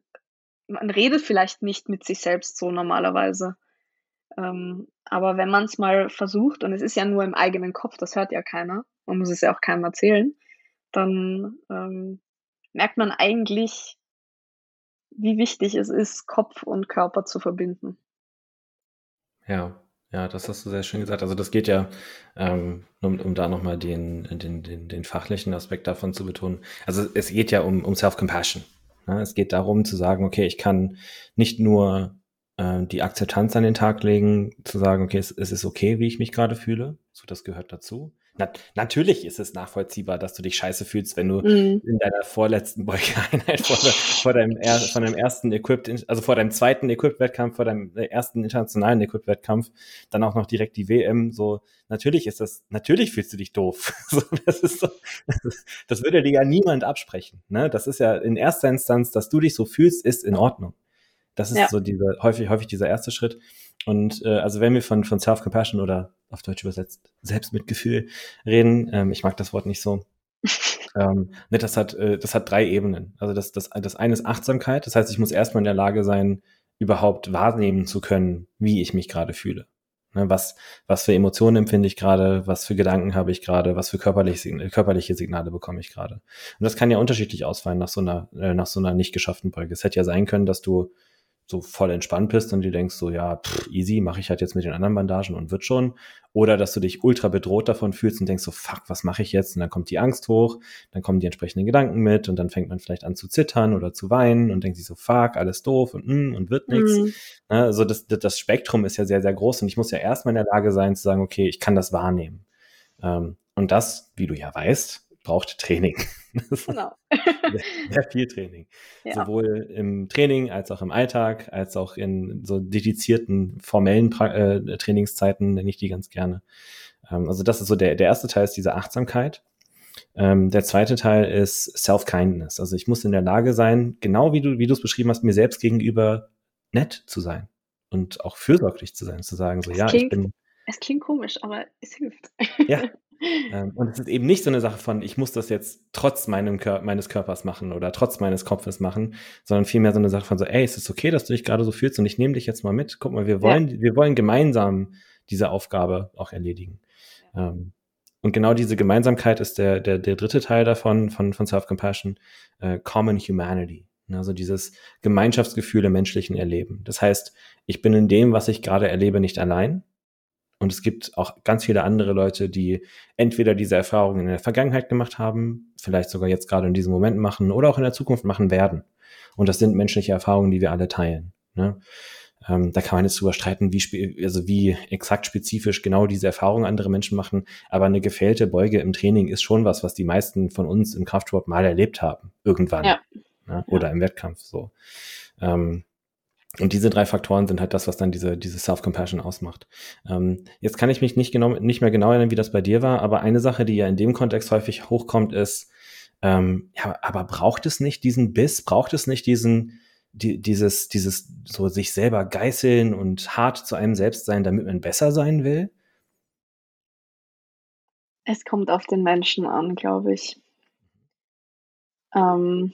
man redet vielleicht nicht mit sich selbst so normalerweise. Ähm, aber wenn man es mal versucht, und es ist ja nur im eigenen Kopf, das hört ja keiner, man muss es ja auch keinem erzählen, dann ähm, merkt man eigentlich, wie wichtig es ist, Kopf und Körper zu verbinden. Ja, ja, das hast du sehr schön gesagt. Also das geht ja, ähm, um, um da nochmal den, den, den, den fachlichen Aspekt davon zu betonen. Also es geht ja um, um Self-Compassion. Ne? Es geht darum zu sagen, okay, ich kann nicht nur äh, die Akzeptanz an den Tag legen, zu sagen, okay, es, es ist okay, wie ich mich gerade fühle. So, das gehört dazu. Na, natürlich ist es nachvollziehbar, dass du dich scheiße fühlst, wenn du mhm. in deiner vorletzten Beugeeinheit vor, vor deinem, er, von deinem ersten Equipped, also vor deinem zweiten Equipped-Wettkampf, vor deinem äh, ersten internationalen Equipped-Wettkampf, dann auch noch direkt die WM, so, natürlich ist das, natürlich fühlst du dich doof. so, das ist so, das, das würde dir ja niemand absprechen, ne? Das ist ja in erster Instanz, dass du dich so fühlst, ist in Ordnung. Das ist ja. so dieser, häufig, häufig dieser erste Schritt. Und äh, also wenn wir von, von Self-Compassion oder auf Deutsch übersetzt Selbstmitgefühl reden, ähm, ich mag das Wort nicht so. ähm, ne, das hat, äh, das hat drei Ebenen. Also das, das, das eine ist Achtsamkeit. Das heißt, ich muss erstmal in der Lage sein, überhaupt wahrnehmen zu können, wie ich mich gerade fühle. Ne, was, was für Emotionen empfinde ich gerade, was für Gedanken habe ich gerade, was für körperliche, körperliche Signale bekomme ich gerade. Und das kann ja unterschiedlich ausfallen nach so einer, äh, nach so einer nicht geschafften Beuge. Es hätte ja sein können, dass du so voll entspannt bist und du denkst so, ja, pff, easy, mache ich halt jetzt mit den anderen Bandagen und wird schon. Oder dass du dich ultra bedroht davon fühlst und denkst so, fuck, was mache ich jetzt? Und dann kommt die Angst hoch, dann kommen die entsprechenden Gedanken mit und dann fängt man vielleicht an zu zittern oder zu weinen und denkt sich so, fuck, alles doof und mm, und wird nichts. Mhm. Also das, das Spektrum ist ja sehr, sehr groß und ich muss ja erstmal in der Lage sein zu sagen, okay, ich kann das wahrnehmen. Ähm, und das, wie du ja weißt, braucht Training. Genau. sehr, viel Training. Ja. Sowohl im Training als auch im Alltag, als auch in so dedizierten formellen pra äh, Trainingszeiten nenne ich die ganz gerne. Ähm, also das ist so der, der erste Teil ist diese Achtsamkeit. Ähm, der zweite Teil ist Self-Kindness. Also ich muss in der Lage sein, genau wie du, wie du es beschrieben hast, mir selbst gegenüber nett zu sein und auch fürsorglich zu sein, zu sagen, so, es ja, klingt, ich bin. Es klingt komisch, aber es hilft. Ja, und es ist eben nicht so eine Sache von, ich muss das jetzt trotz meinem Kör meines Körpers machen oder trotz meines Kopfes machen, sondern vielmehr so eine Sache von so, ey, es ist okay, dass du dich gerade so fühlst und ich nehme dich jetzt mal mit. Guck mal, wir wollen, ja. wir wollen gemeinsam diese Aufgabe auch erledigen. Ähm, und genau diese Gemeinsamkeit ist der, der, der dritte Teil davon, von, von Self-Compassion, äh, Common Humanity. Also dieses Gemeinschaftsgefühl im menschlichen Erleben. Das heißt, ich bin in dem, was ich gerade erlebe, nicht allein, und es gibt auch ganz viele andere Leute, die entweder diese Erfahrungen in der Vergangenheit gemacht haben, vielleicht sogar jetzt gerade in diesem Moment machen oder auch in der Zukunft machen werden. Und das sind menschliche Erfahrungen, die wir alle teilen. Ne? Ähm, da kann man jetzt drüber streiten, wie, also wie exakt spezifisch genau diese Erfahrungen andere Menschen machen. Aber eine gefällte Beuge im Training ist schon was, was die meisten von uns im Kraftsport mal erlebt haben. Irgendwann. Ja. Ne? Oder ja. im Wettkampf so. Ähm, und diese drei Faktoren sind halt das, was dann diese, diese Self-Compassion ausmacht. Ähm, jetzt kann ich mich nicht, genau, nicht mehr genau erinnern, wie das bei dir war, aber eine Sache, die ja in dem Kontext häufig hochkommt, ist, ähm, ja, aber braucht es nicht diesen Biss, braucht es nicht diesen, die, dieses, dieses so sich selber geißeln und hart zu einem selbst sein, damit man besser sein will? Es kommt auf den Menschen an, glaube ich. Ähm,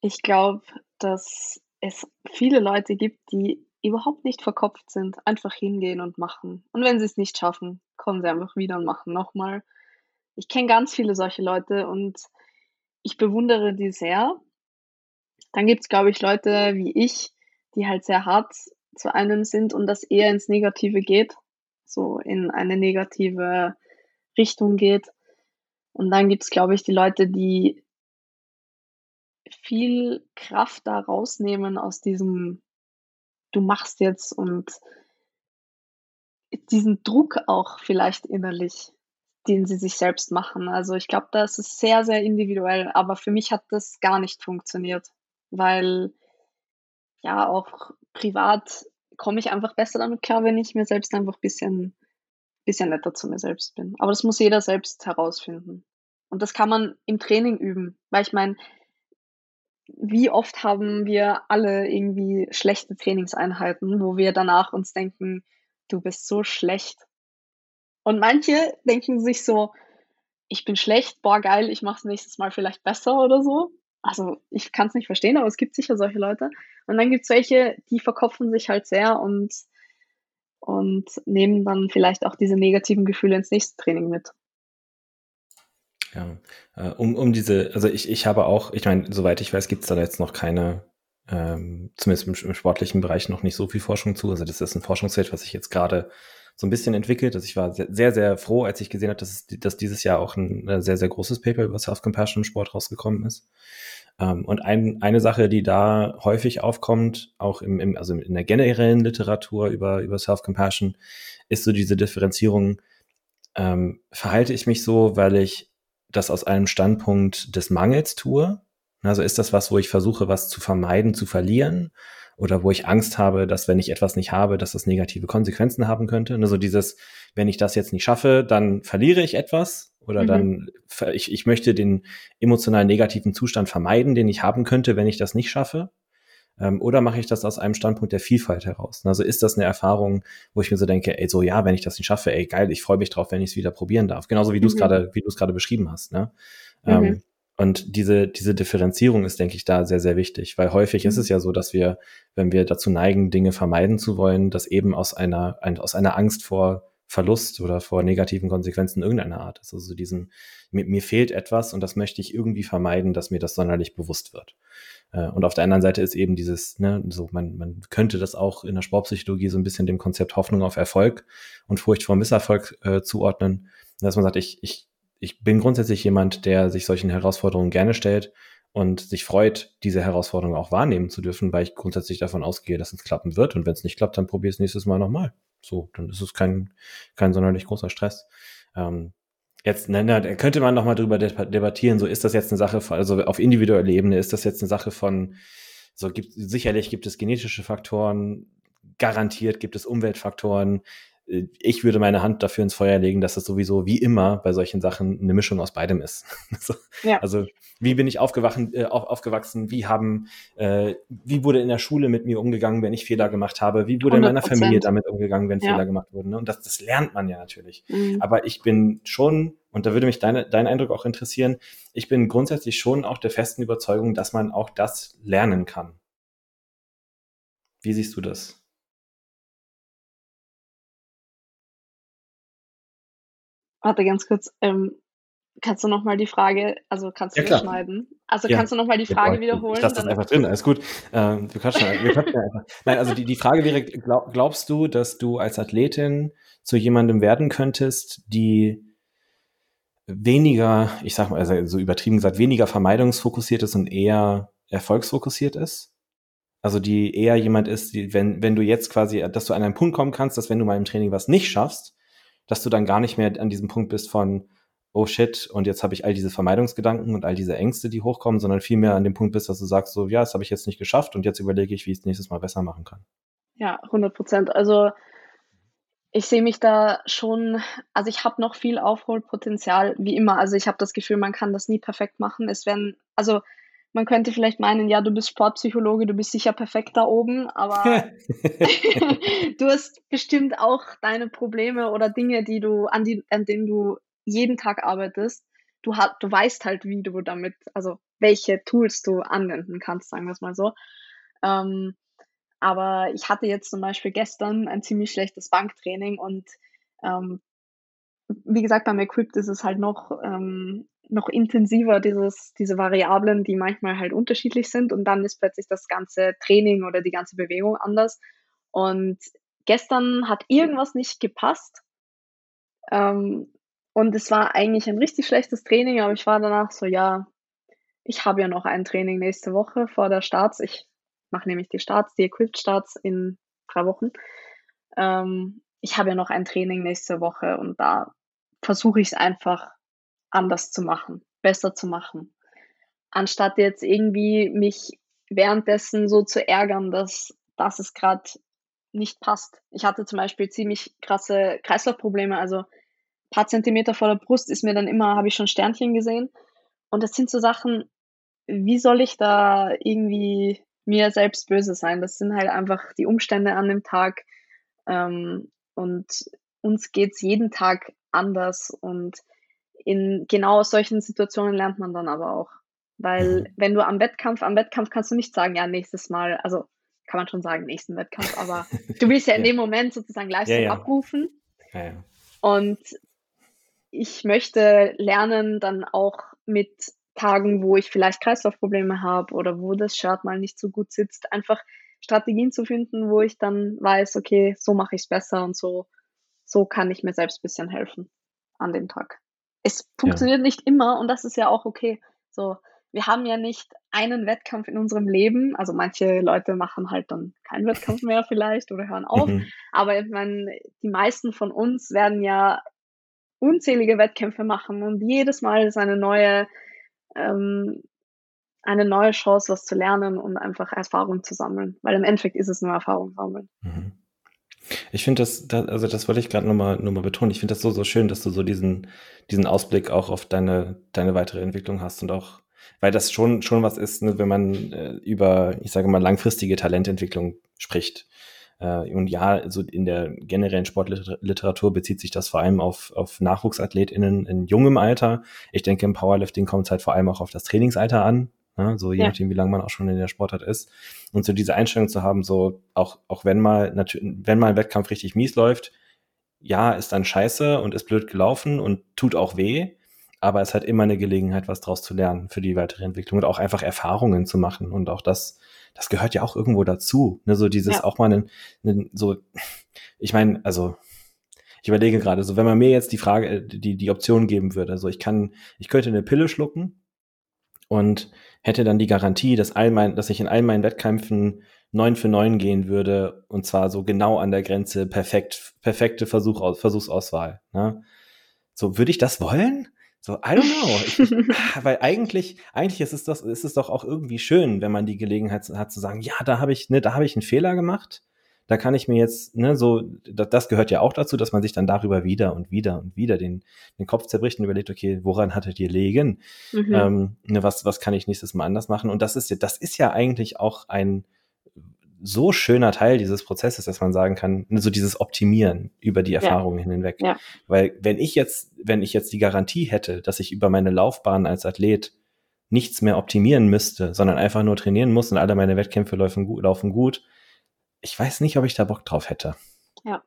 ich glaube, dass es viele Leute gibt, die überhaupt nicht verkopft sind, einfach hingehen und machen. Und wenn sie es nicht schaffen, kommen sie einfach wieder und machen nochmal. Ich kenne ganz viele solche Leute und ich bewundere die sehr. Dann gibt es, glaube ich, Leute wie ich, die halt sehr hart zu einem sind und das eher ins Negative geht, so in eine negative Richtung geht. Und dann gibt es, glaube ich, die Leute, die viel Kraft da rausnehmen aus diesem du machst jetzt und diesen Druck auch vielleicht innerlich, den sie sich selbst machen. Also ich glaube, das ist sehr, sehr individuell, aber für mich hat das gar nicht funktioniert, weil ja auch privat komme ich einfach besser damit klar, wenn ich mir selbst einfach ein bisschen, bisschen netter zu mir selbst bin. Aber das muss jeder selbst herausfinden. Und das kann man im Training üben. Weil ich meine, wie oft haben wir alle irgendwie schlechte Trainingseinheiten, wo wir danach uns denken, du bist so schlecht. Und manche denken sich so, ich bin schlecht, boah geil, ich mach's nächstes Mal vielleicht besser oder so. Also ich kann es nicht verstehen, aber es gibt sicher solche Leute. Und dann gibt es welche, die verkopfen sich halt sehr und, und nehmen dann vielleicht auch diese negativen Gefühle ins nächste Training mit. Ja, äh, um, um diese, also ich, ich habe auch, ich meine, soweit ich weiß, gibt es da jetzt noch keine, ähm, zumindest im, im, sportlichen Bereich noch nicht so viel Forschung zu. Also das ist ein Forschungsfeld, was sich jetzt gerade so ein bisschen entwickelt. Also ich war sehr, sehr, froh, als ich gesehen habe, dass, es, dass dieses Jahr auch ein äh, sehr, sehr großes Paper über Self-Compassion im Sport rausgekommen ist. Ähm, und ein, eine Sache, die da häufig aufkommt, auch im, im, also in der generellen Literatur über, über Self-Compassion, ist so diese Differenzierung, ähm, verhalte ich mich so, weil ich das aus einem Standpunkt des Mangels tue? Also ist das was, wo ich versuche, was zu vermeiden, zu verlieren? Oder wo ich Angst habe, dass wenn ich etwas nicht habe, dass das negative Konsequenzen haben könnte? Also dieses, wenn ich das jetzt nicht schaffe, dann verliere ich etwas. Oder mhm. dann, ich, ich möchte den emotional negativen Zustand vermeiden, den ich haben könnte, wenn ich das nicht schaffe. Ähm, oder mache ich das aus einem Standpunkt der Vielfalt heraus? Also ist das eine Erfahrung, wo ich mir so denke, ey, so ja, wenn ich das nicht schaffe, ey, geil, ich freue mich drauf, wenn ich es wieder probieren darf. Genauso wie du es mhm. gerade, wie du es gerade beschrieben hast. Ne? Mhm. Ähm, und diese, diese Differenzierung ist, denke ich, da sehr, sehr wichtig, weil häufig mhm. ist es ja so, dass wir, wenn wir dazu neigen, Dinge vermeiden zu wollen, das eben aus einer, ein, aus einer Angst vor Verlust oder vor negativen Konsequenzen irgendeiner Art ist. Also diesen, mir, mir fehlt etwas und das möchte ich irgendwie vermeiden, dass mir das sonderlich bewusst wird. Äh, und auf der anderen Seite ist eben dieses, ne, so man, man könnte das auch in der Sportpsychologie so ein bisschen dem Konzept Hoffnung auf Erfolg und Furcht vor Misserfolg äh, zuordnen, dass man sagt, ich, ich, ich bin grundsätzlich jemand, der sich solchen Herausforderungen gerne stellt und sich freut, diese Herausforderungen auch wahrnehmen zu dürfen, weil ich grundsätzlich davon ausgehe, dass es klappen wird. Und wenn es nicht klappt, dann probiere es nächstes Mal nochmal. So, dann ist es kein, kein sonderlich großer Stress. Ähm, Jetzt ne, ne, könnte man noch mal drüber debattieren, so ist das jetzt eine Sache von, also auf individueller Ebene ist das jetzt eine Sache von, so gibt sicherlich gibt es genetische Faktoren, garantiert gibt es Umweltfaktoren, ich würde meine Hand dafür ins Feuer legen, dass es sowieso wie immer bei solchen Sachen eine Mischung aus beidem ist. ja. Also wie bin ich aufgewachsen, äh, aufgewachsen? Wie haben, äh, wie wurde in der Schule mit mir umgegangen, wenn ich Fehler gemacht habe? Wie wurde 100%. in meiner Familie damit umgegangen, wenn ja. Fehler gemacht wurden? Ne? Und das, das lernt man ja natürlich. Mhm. Aber ich bin schon, und da würde mich deine, dein Eindruck auch interessieren, ich bin grundsätzlich schon auch der festen Überzeugung, dass man auch das lernen kann. Wie siehst du das? Warte ganz kurz. Ähm, kannst du noch mal die Frage, also kannst du ja, schneiden? Also ja. kannst du noch mal die Frage ja, wiederholen? Ich lasse das einfach drin, alles gut. Ähm, wir quatschen, wir quatschen einfach. Nein, also die, die Frage wäre, glaub, glaubst du, dass du als Athletin zu jemandem werden könntest, die weniger, ich sag mal, also so übertrieben gesagt, weniger vermeidungsfokussiert ist und eher erfolgsfokussiert ist? Also die eher jemand ist, die, wenn, wenn du jetzt quasi, dass du an einen Punkt kommen kannst, dass wenn du mal im Training was nicht schaffst, dass du dann gar nicht mehr an diesem Punkt bist von, oh shit, und jetzt habe ich all diese Vermeidungsgedanken und all diese Ängste, die hochkommen, sondern vielmehr an dem Punkt bist, dass du sagst, so, ja, das habe ich jetzt nicht geschafft und jetzt überlege ich, wie ich es nächstes Mal besser machen kann. Ja, 100 Prozent. Also ich sehe mich da schon, also ich habe noch viel Aufholpotenzial, wie immer. Also ich habe das Gefühl, man kann das nie perfekt machen. Es werden, also man könnte vielleicht meinen, ja, du bist Sportpsychologe, du bist sicher perfekt da oben, aber du hast bestimmt auch deine Probleme oder Dinge, die du, an, die, an denen du jeden Tag arbeitest. Du, hat, du weißt halt, wie du damit, also welche Tools du anwenden kannst, sagen wir es mal so. Ähm, aber ich hatte jetzt zum Beispiel gestern ein ziemlich schlechtes Banktraining und ähm, wie gesagt, beim Equipped ist es halt noch ähm, noch intensiver dieses, diese Variablen, die manchmal halt unterschiedlich sind und dann ist plötzlich das ganze Training oder die ganze Bewegung anders. Und gestern hat irgendwas nicht gepasst. Ähm, und es war eigentlich ein richtig schlechtes Training, aber ich war danach so, ja, ich habe ja noch ein Training nächste Woche vor der Starts. Ich mache nämlich die Starts, die Equipped Starts in drei Wochen. Ähm, ich habe ja noch ein Training nächste Woche und da versuche ich es einfach anders zu machen, besser zu machen. Anstatt jetzt irgendwie mich währenddessen so zu ärgern, dass, dass es gerade nicht passt. Ich hatte zum Beispiel ziemlich krasse Kreislaufprobleme, also paar Zentimeter vor der Brust ist mir dann immer, habe ich schon Sternchen gesehen. Und das sind so Sachen, wie soll ich da irgendwie mir selbst böse sein? Das sind halt einfach die Umstände an dem Tag. Ähm, und uns geht's jeden Tag anders. Und in genau solchen Situationen lernt man dann aber auch. Weil mhm. wenn du am Wettkampf, am Wettkampf kannst du nicht sagen, ja, nächstes Mal, also kann man schon sagen, nächsten Wettkampf, aber du willst ja in dem Moment sozusagen Leistung ja, ja. abrufen. Ja, und ich möchte lernen, dann auch mit Tagen, wo ich vielleicht Kreislaufprobleme habe oder wo das Shirt mal nicht so gut sitzt, einfach Strategien zu finden, wo ich dann weiß, okay, so mache ich es besser und so, so kann ich mir selbst ein bisschen helfen an dem Tag. Es funktioniert ja. nicht immer und das ist ja auch okay. So, wir haben ja nicht einen Wettkampf in unserem Leben. Also manche Leute machen halt dann keinen Wettkampf mehr vielleicht oder hören auf. Mhm. Aber ich meine, die meisten von uns werden ja unzählige Wettkämpfe machen und jedes Mal ist eine neue, ähm, eine neue Chance, was zu lernen und einfach Erfahrung zu sammeln. Weil im Endeffekt ist es nur Erfahrung sammeln. Mhm. Ich finde das, das, also das wollte ich gerade nochmal noch mal betonen. Ich finde das so, so schön, dass du so diesen, diesen Ausblick auch auf deine, deine weitere Entwicklung hast und auch weil das schon, schon was ist, ne, wenn man äh, über, ich sage mal, langfristige Talententwicklung spricht. Äh, und ja, so in der generellen Sportliteratur bezieht sich das vor allem auf, auf NachwuchsathletInnen in jungem Alter. Ich denke, im Powerlifting kommt es halt vor allem auch auf das Trainingsalter an. Ne? So je ja. nachdem, wie lange man auch schon in der Sportart ist. Und so diese Einstellung zu haben, so auch, auch wenn mal natürlich, wenn mal ein Wettkampf richtig mies läuft, ja, ist dann scheiße und ist blöd gelaufen und tut auch weh aber es hat immer eine Gelegenheit, was draus zu lernen für die weitere Entwicklung und auch einfach Erfahrungen zu machen. Und auch das, das gehört ja auch irgendwo dazu. Ne, so dieses ja. auch mal einen, einen so, ich meine, also ich überlege gerade, so wenn man mir jetzt die Frage, äh, die, die Option geben würde, also ich kann, ich könnte eine Pille schlucken und hätte dann die Garantie, dass all mein, dass ich in all meinen Wettkämpfen neun für neun gehen würde und zwar so genau an der Grenze perfekt, perfekte Versuch, Versuchsauswahl. Ne? So würde ich das wollen? So, I don't know. Ich, weil eigentlich, eigentlich ist es, das, ist es doch auch irgendwie schön, wenn man die Gelegenheit hat zu sagen, ja, da habe ich, ne, da habe ich einen Fehler gemacht. Da kann ich mir jetzt, ne, so, das, gehört ja auch dazu, dass man sich dann darüber wieder und wieder und wieder den, den Kopf zerbricht und überlegt, okay, woran hattet ihr legen? Mhm. Ähm, ne, was, was kann ich nächstes Mal anders machen? Und das ist ja, das ist ja eigentlich auch ein, so schöner Teil dieses Prozesses, dass man sagen kann, so dieses Optimieren über die Erfahrungen ja. hinweg. Ja. Weil wenn ich jetzt, wenn ich jetzt die Garantie hätte, dass ich über meine Laufbahn als Athlet nichts mehr optimieren müsste, sondern einfach nur trainieren muss und alle meine Wettkämpfe laufen gut, laufen gut, ich weiß nicht, ob ich da Bock drauf hätte. Ja,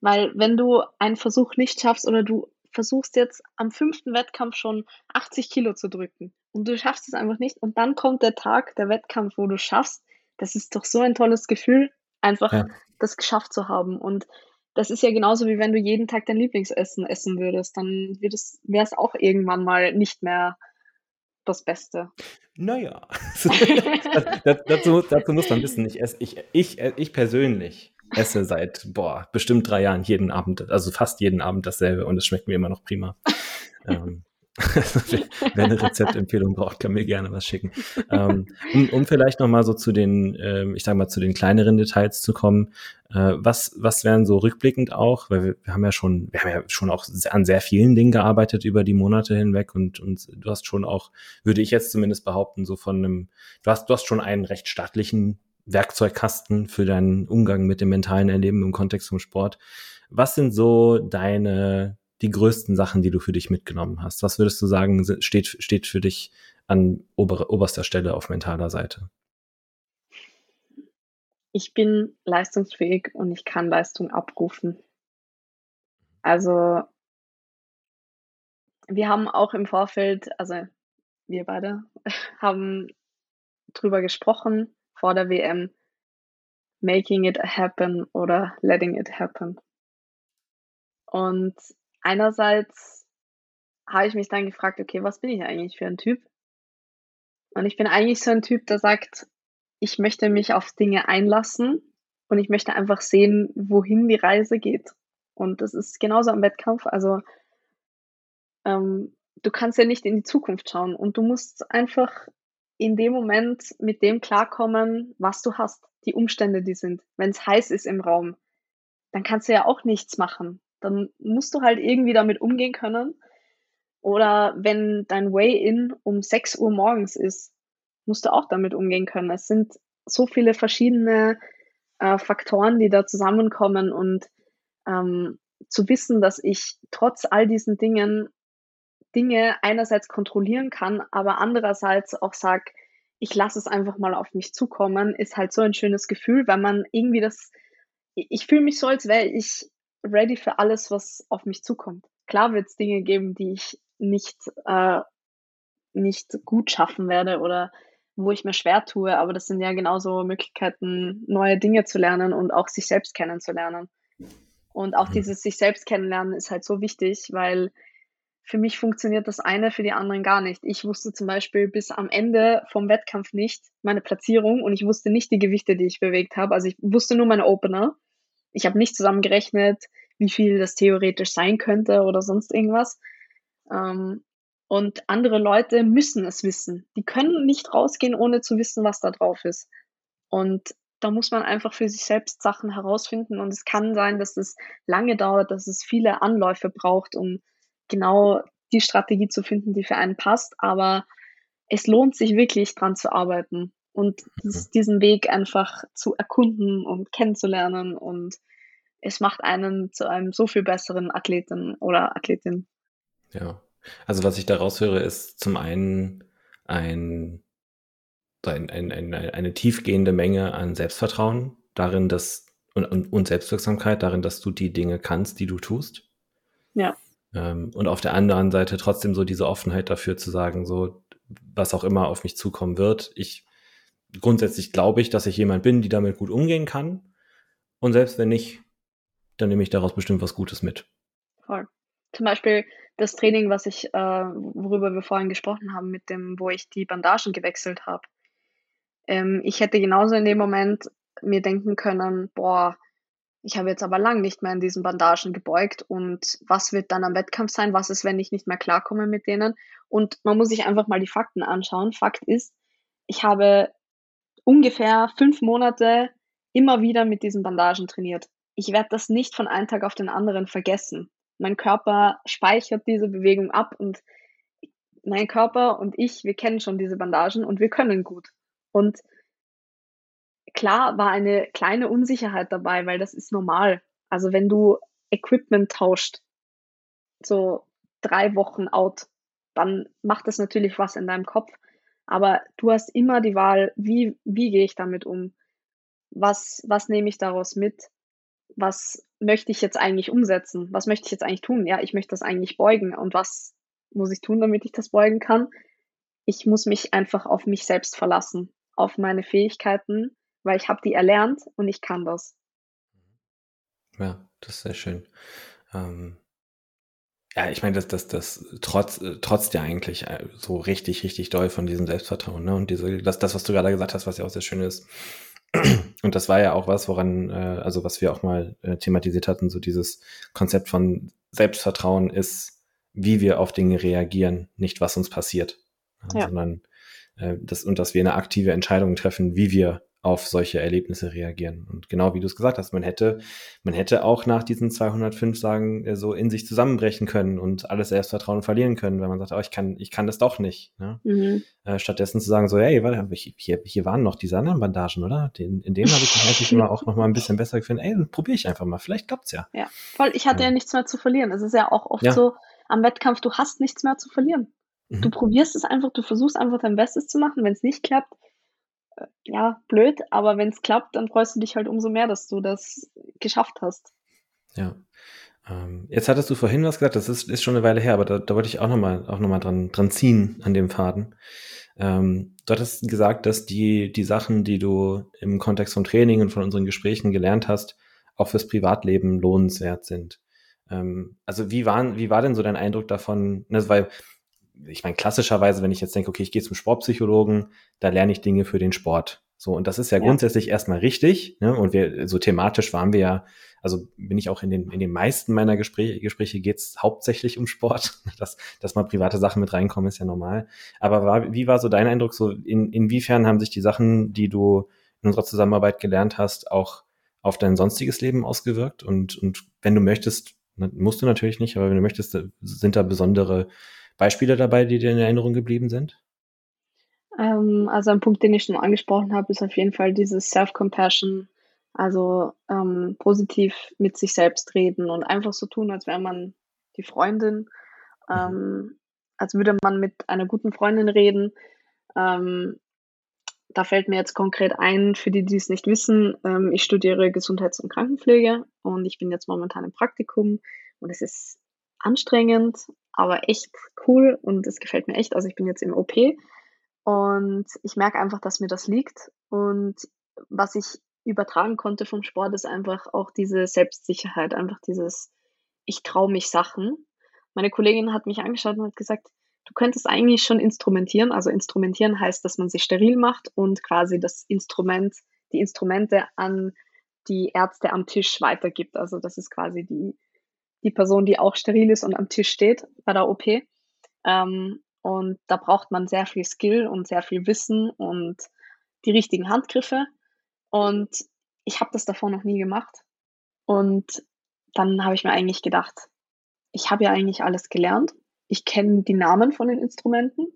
weil wenn du einen Versuch nicht schaffst oder du versuchst jetzt am fünften Wettkampf schon 80 Kilo zu drücken und du schaffst es einfach nicht und dann kommt der Tag, der Wettkampf, wo du schaffst, das ist doch so ein tolles Gefühl, einfach ja. das geschafft zu haben. Und das ist ja genauso wie wenn du jeden Tag dein Lieblingsessen essen würdest, dann wäre es auch irgendwann mal nicht mehr das Beste. Naja, dazu, dazu muss man wissen, ich, esse, ich, ich, ich persönlich esse seit, boah, bestimmt drei Jahren jeden Abend, also fast jeden Abend dasselbe und es schmeckt mir immer noch prima. ähm, Wer eine Rezeptempfehlung braucht, kann mir gerne was schicken. Ähm, um, um vielleicht nochmal so zu den, ähm, ich sag mal, zu den kleineren Details zu kommen. Äh, was, was wären so rückblickend auch, weil wir, wir, haben ja schon, wir haben ja schon auch an sehr vielen Dingen gearbeitet über die Monate hinweg und, und du hast schon auch, würde ich jetzt zumindest behaupten, so von einem, du hast, du hast schon einen recht staatlichen Werkzeugkasten für deinen Umgang mit dem mentalen Erleben im Kontext vom Sport. Was sind so deine die größten Sachen, die du für dich mitgenommen hast? Was würdest du sagen, steht, steht für dich an ober, oberster Stelle auf mentaler Seite? Ich bin leistungsfähig und ich kann Leistung abrufen. Also wir haben auch im Vorfeld, also wir beide haben drüber gesprochen vor der WM, making it happen oder letting it happen. Und einerseits habe ich mich dann gefragt, okay, was bin ich eigentlich für ein Typ? Und ich bin eigentlich so ein Typ, der sagt, ich möchte mich auf Dinge einlassen und ich möchte einfach sehen, wohin die Reise geht. Und das ist genauso am Wettkampf. Also ähm, du kannst ja nicht in die Zukunft schauen und du musst einfach in dem Moment mit dem klarkommen, was du hast, die Umstände, die sind. Wenn es heiß ist im Raum, dann kannst du ja auch nichts machen dann musst du halt irgendwie damit umgehen können. Oder wenn dein Way-In um 6 Uhr morgens ist, musst du auch damit umgehen können. Es sind so viele verschiedene äh, Faktoren, die da zusammenkommen und ähm, zu wissen, dass ich trotz all diesen Dingen Dinge einerseits kontrollieren kann, aber andererseits auch sag, ich lasse es einfach mal auf mich zukommen, ist halt so ein schönes Gefühl, weil man irgendwie das, ich fühle mich so, als wäre ich ready für alles, was auf mich zukommt. Klar wird es Dinge geben, die ich nicht, äh, nicht gut schaffen werde oder wo ich mir schwer tue, aber das sind ja genauso Möglichkeiten, neue Dinge zu lernen und auch sich selbst kennenzulernen. Und auch mhm. dieses sich selbst kennenlernen ist halt so wichtig, weil für mich funktioniert das eine, für die anderen gar nicht. Ich wusste zum Beispiel bis am Ende vom Wettkampf nicht meine Platzierung und ich wusste nicht die Gewichte, die ich bewegt habe. Also ich wusste nur meine Opener. Ich habe nicht zusammengerechnet, wie viel das theoretisch sein könnte oder sonst irgendwas. Ähm, und andere Leute müssen es wissen. Die können nicht rausgehen, ohne zu wissen, was da drauf ist. Und da muss man einfach für sich selbst Sachen herausfinden. Und es kann sein, dass es lange dauert, dass es viele Anläufe braucht, um genau die Strategie zu finden, die für einen passt. Aber es lohnt sich wirklich dran zu arbeiten und mhm. diesen Weg einfach zu erkunden und kennenzulernen. Und es macht einen zu einem so viel besseren Athleten oder Athletin. Ja, also was ich daraus höre, ist zum einen ein, ein, ein, ein eine tiefgehende Menge an Selbstvertrauen darin, dass und, und, und Selbstwirksamkeit darin, dass du die Dinge kannst, die du tust. Ja. Ähm, und auf der anderen Seite trotzdem so diese Offenheit dafür zu sagen, so was auch immer auf mich zukommen wird. Ich grundsätzlich glaube ich, dass ich jemand bin, die damit gut umgehen kann. Und selbst wenn nicht, dann nehme ich daraus bestimmt was Gutes mit. Voll. Zum Beispiel das Training, was ich, äh, worüber wir vorhin gesprochen haben, mit dem, wo ich die Bandagen gewechselt habe. Ähm, ich hätte genauso in dem Moment mir denken können, boah, ich habe jetzt aber lang nicht mehr in diesen Bandagen gebeugt und was wird dann am Wettkampf sein? Was ist, wenn ich nicht mehr klarkomme mit denen? Und man muss sich einfach mal die Fakten anschauen. Fakt ist, ich habe ungefähr fünf Monate immer wieder mit diesen Bandagen trainiert. Ich werde das nicht von einem Tag auf den anderen vergessen mein Körper speichert diese Bewegung ab und mein Körper und ich, wir kennen schon diese Bandagen und wir können gut. Und klar war eine kleine Unsicherheit dabei, weil das ist normal. Also wenn du Equipment tauscht, so drei Wochen out, dann macht das natürlich was in deinem Kopf. Aber du hast immer die Wahl, wie, wie gehe ich damit um? Was, was nehme ich daraus mit? was möchte ich jetzt eigentlich umsetzen? Was möchte ich jetzt eigentlich tun? Ja, ich möchte das eigentlich beugen. Und was muss ich tun, damit ich das beugen kann? Ich muss mich einfach auf mich selbst verlassen, auf meine Fähigkeiten, weil ich habe die erlernt und ich kann das. Ja, das ist sehr schön. Ähm, ja, ich meine, dass das, das trotz, trotz der eigentlich äh, so richtig, richtig doll von diesem Selbstvertrauen, ne? Und diese, das, das, was du gerade gesagt hast, was ja auch sehr schön ist, und das war ja auch was, woran, äh, also was wir auch mal äh, thematisiert hatten, so dieses Konzept von Selbstvertrauen ist, wie wir auf Dinge reagieren, nicht was uns passiert, ja. sondern äh, das, und dass wir eine aktive Entscheidung treffen, wie wir auf solche Erlebnisse reagieren. Und genau wie du es gesagt hast, man hätte, man hätte auch nach diesen 205 sagen, äh, so in sich zusammenbrechen können und alles Selbstvertrauen verlieren können, wenn man sagt, oh, ich kann, ich kann das doch nicht. Ne? Mhm. Äh, stattdessen zu sagen, so, hey, warte, hier, hier waren noch diese anderen Bandagen, oder? Den, in dem habe ich mich eigentlich immer auch noch mal ein bisschen besser gefunden. Ey, probiere ich einfach mal, vielleicht klappt's ja. Ja, voll, ich hatte ja, ja nichts mehr zu verlieren. Es ist ja auch oft ja. so am Wettkampf, du hast nichts mehr zu verlieren. Mhm. Du probierst es einfach, du versuchst einfach dein Bestes zu machen. Wenn es nicht klappt, ja, blöd, aber wenn es klappt, dann freust du dich halt umso mehr, dass du das geschafft hast. Ja. Ähm, jetzt hattest du vorhin was gesagt, das ist, ist schon eine Weile her, aber da, da wollte ich auch nochmal noch dran, dran ziehen an dem Faden. Ähm, du hattest gesagt, dass die, die Sachen, die du im Kontext vom Training und von unseren Gesprächen gelernt hast, auch fürs Privatleben lohnenswert sind. Ähm, also wie, waren, wie war denn so dein Eindruck davon? Ne, weil ich meine, klassischerweise, wenn ich jetzt denke, okay, ich gehe zum Sportpsychologen, da lerne ich Dinge für den Sport. So, und das ist ja, ja. grundsätzlich erstmal richtig. Ne? Und wir, so thematisch waren wir ja, also bin ich auch in den, in den meisten meiner Gespräche, Gespräche geht's hauptsächlich um Sport. Dass, dass mal private Sachen mit reinkommen, ist ja normal. Aber war, wie war so dein Eindruck? So, in, inwiefern haben sich die Sachen, die du in unserer Zusammenarbeit gelernt hast, auch auf dein sonstiges Leben ausgewirkt? Und, und wenn du möchtest, Musst du natürlich nicht, aber wenn du möchtest, sind da besondere Beispiele dabei, die dir in Erinnerung geblieben sind? Ähm, also ein Punkt, den ich schon angesprochen habe, ist auf jeden Fall dieses Self-Compassion, also ähm, positiv mit sich selbst reden und einfach so tun, als wäre man die Freundin, mhm. ähm, als würde man mit einer guten Freundin reden. Ähm, da fällt mir jetzt konkret ein, für die, die es nicht wissen, ähm, ich studiere Gesundheits- und Krankenpflege und ich bin jetzt momentan im Praktikum und es ist anstrengend, aber echt cool und es gefällt mir echt. Also ich bin jetzt im OP und ich merke einfach, dass mir das liegt und was ich übertragen konnte vom Sport ist einfach auch diese Selbstsicherheit, einfach dieses, ich traue mich Sachen. Meine Kollegin hat mich angeschaut und hat gesagt, du könntest eigentlich schon instrumentieren. Also instrumentieren heißt, dass man sich steril macht und quasi das Instrument, die Instrumente an die Ärzte am Tisch weitergibt. Also das ist quasi die, die Person, die auch steril ist und am Tisch steht bei der OP. Ähm, und da braucht man sehr viel Skill und sehr viel Wissen und die richtigen Handgriffe. Und ich habe das davor noch nie gemacht. Und dann habe ich mir eigentlich gedacht, ich habe ja eigentlich alles gelernt ich kenne die Namen von den Instrumenten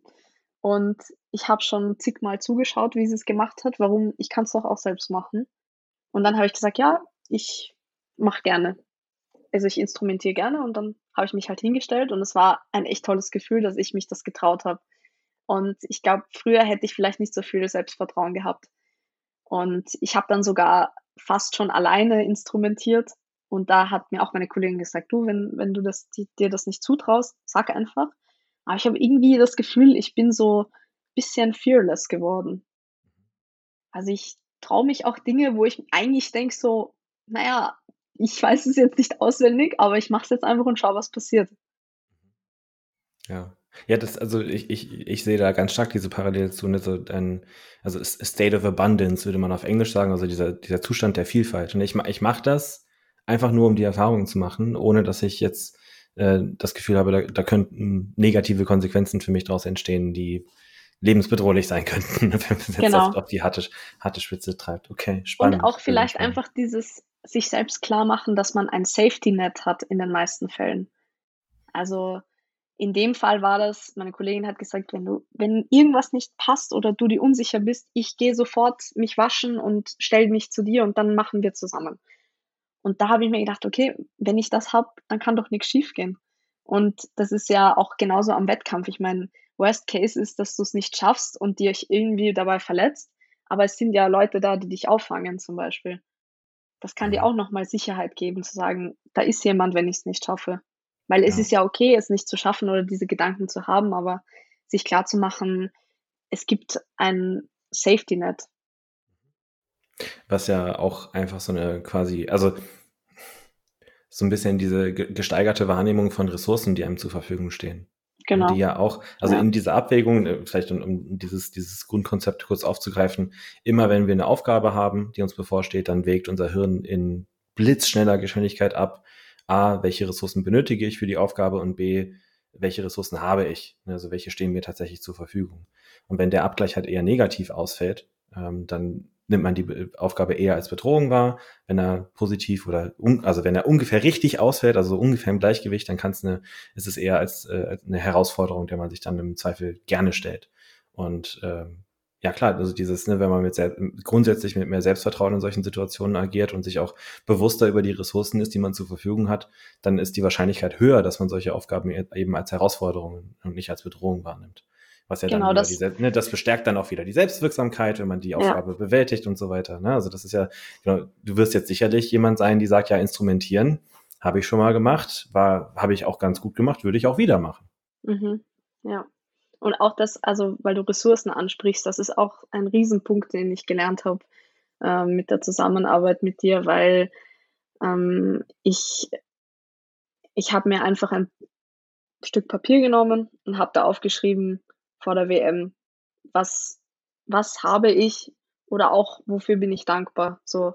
und ich habe schon zigmal zugeschaut, wie sie es gemacht hat. Warum? Ich kann es doch auch selbst machen. Und dann habe ich gesagt, ja, ich mache gerne. Also ich instrumentiere gerne und dann habe ich mich halt hingestellt und es war ein echt tolles Gefühl, dass ich mich das getraut habe. Und ich glaube, früher hätte ich vielleicht nicht so viel Selbstvertrauen gehabt. Und ich habe dann sogar fast schon alleine instrumentiert und da hat mir auch meine Kollegin gesagt, du, wenn, wenn du das, die, dir das nicht zutraust, sag einfach. Aber ich habe irgendwie das Gefühl, ich bin so ein bisschen fearless geworden. Also ich traue mich auch Dinge, wo ich eigentlich denke so, naja, ich weiß es jetzt nicht auswendig, aber ich mache es jetzt einfach und schaue, was passiert. Ja. Ja, das, also ich, ich, ich sehe da ganz stark diese Parallele zu, ne, so ein, also State of Abundance würde man auf Englisch sagen, also dieser, dieser Zustand der Vielfalt. Und ich, ich mache das, einfach nur um die Erfahrung zu machen, ohne dass ich jetzt äh, das Gefühl habe, da, da könnten negative Konsequenzen für mich daraus entstehen, die lebensbedrohlich sein könnten, wenn man es jetzt genau. auf, auf, die harte, harte Spitze treibt. Okay, spannend. Und auch vielleicht spannend. einfach dieses sich selbst klar machen, dass man ein Safety-Net hat in den meisten Fällen. Also in dem Fall war das, meine Kollegin hat gesagt, wenn du, wenn irgendwas nicht passt oder du dir unsicher bist, ich gehe sofort mich waschen und stell mich zu dir und dann machen wir zusammen. Und da habe ich mir gedacht, okay, wenn ich das habe, dann kann doch nichts schiefgehen. Und das ist ja auch genauso am Wettkampf. Ich meine, Worst Case ist, dass du es nicht schaffst und dich irgendwie dabei verletzt. Aber es sind ja Leute da, die dich auffangen zum Beispiel. Das kann dir mhm. auch nochmal Sicherheit geben, zu sagen, da ist jemand, wenn ich es nicht schaffe. Weil ja. es ist ja okay, es nicht zu schaffen oder diese Gedanken zu haben, aber sich klar zu machen, es gibt ein Safety Net. Was ja auch einfach so eine quasi, also so ein bisschen diese gesteigerte Wahrnehmung von Ressourcen, die einem zur Verfügung stehen. Genau. Die ja auch, also ja. in dieser Abwägung, äh, vielleicht um, um, dieses, dieses Grundkonzept kurz aufzugreifen, immer wenn wir eine Aufgabe haben, die uns bevorsteht, dann wägt unser Hirn in blitzschneller Geschwindigkeit ab, A, welche Ressourcen benötige ich für die Aufgabe und B, welche Ressourcen habe ich, also welche stehen mir tatsächlich zur Verfügung. Und wenn der Abgleich halt eher negativ ausfällt, ähm, dann nimmt man die Aufgabe eher als Bedrohung wahr. Wenn er positiv oder also wenn er ungefähr richtig ausfällt, also ungefähr im Gleichgewicht, dann kann es eine, ist es eher als, äh, als eine Herausforderung, der man sich dann im Zweifel gerne stellt. Und ähm, ja klar, also dieses, ne, wenn man mit grundsätzlich mit mehr Selbstvertrauen in solchen Situationen agiert und sich auch bewusster über die Ressourcen ist, die man zur Verfügung hat, dann ist die Wahrscheinlichkeit höher, dass man solche Aufgaben e-, eben als Herausforderung und nicht als Bedrohung wahrnimmt. Was ja genau, dann das, die, ne, das bestärkt dann auch wieder die Selbstwirksamkeit, wenn man die Aufgabe ja. bewältigt und so weiter. Ne? Also das ist ja, genau, du wirst jetzt sicherlich jemand sein, die sagt, ja, instrumentieren habe ich schon mal gemacht, war, habe ich auch ganz gut gemacht, würde ich auch wieder machen. Mhm. Ja. Und auch das, also weil du Ressourcen ansprichst, das ist auch ein Riesenpunkt, den ich gelernt habe äh, mit der Zusammenarbeit mit dir, weil ähm, ich, ich habe mir einfach ein Stück Papier genommen und habe da aufgeschrieben, vor der WM. Was, was habe ich oder auch wofür bin ich dankbar? So,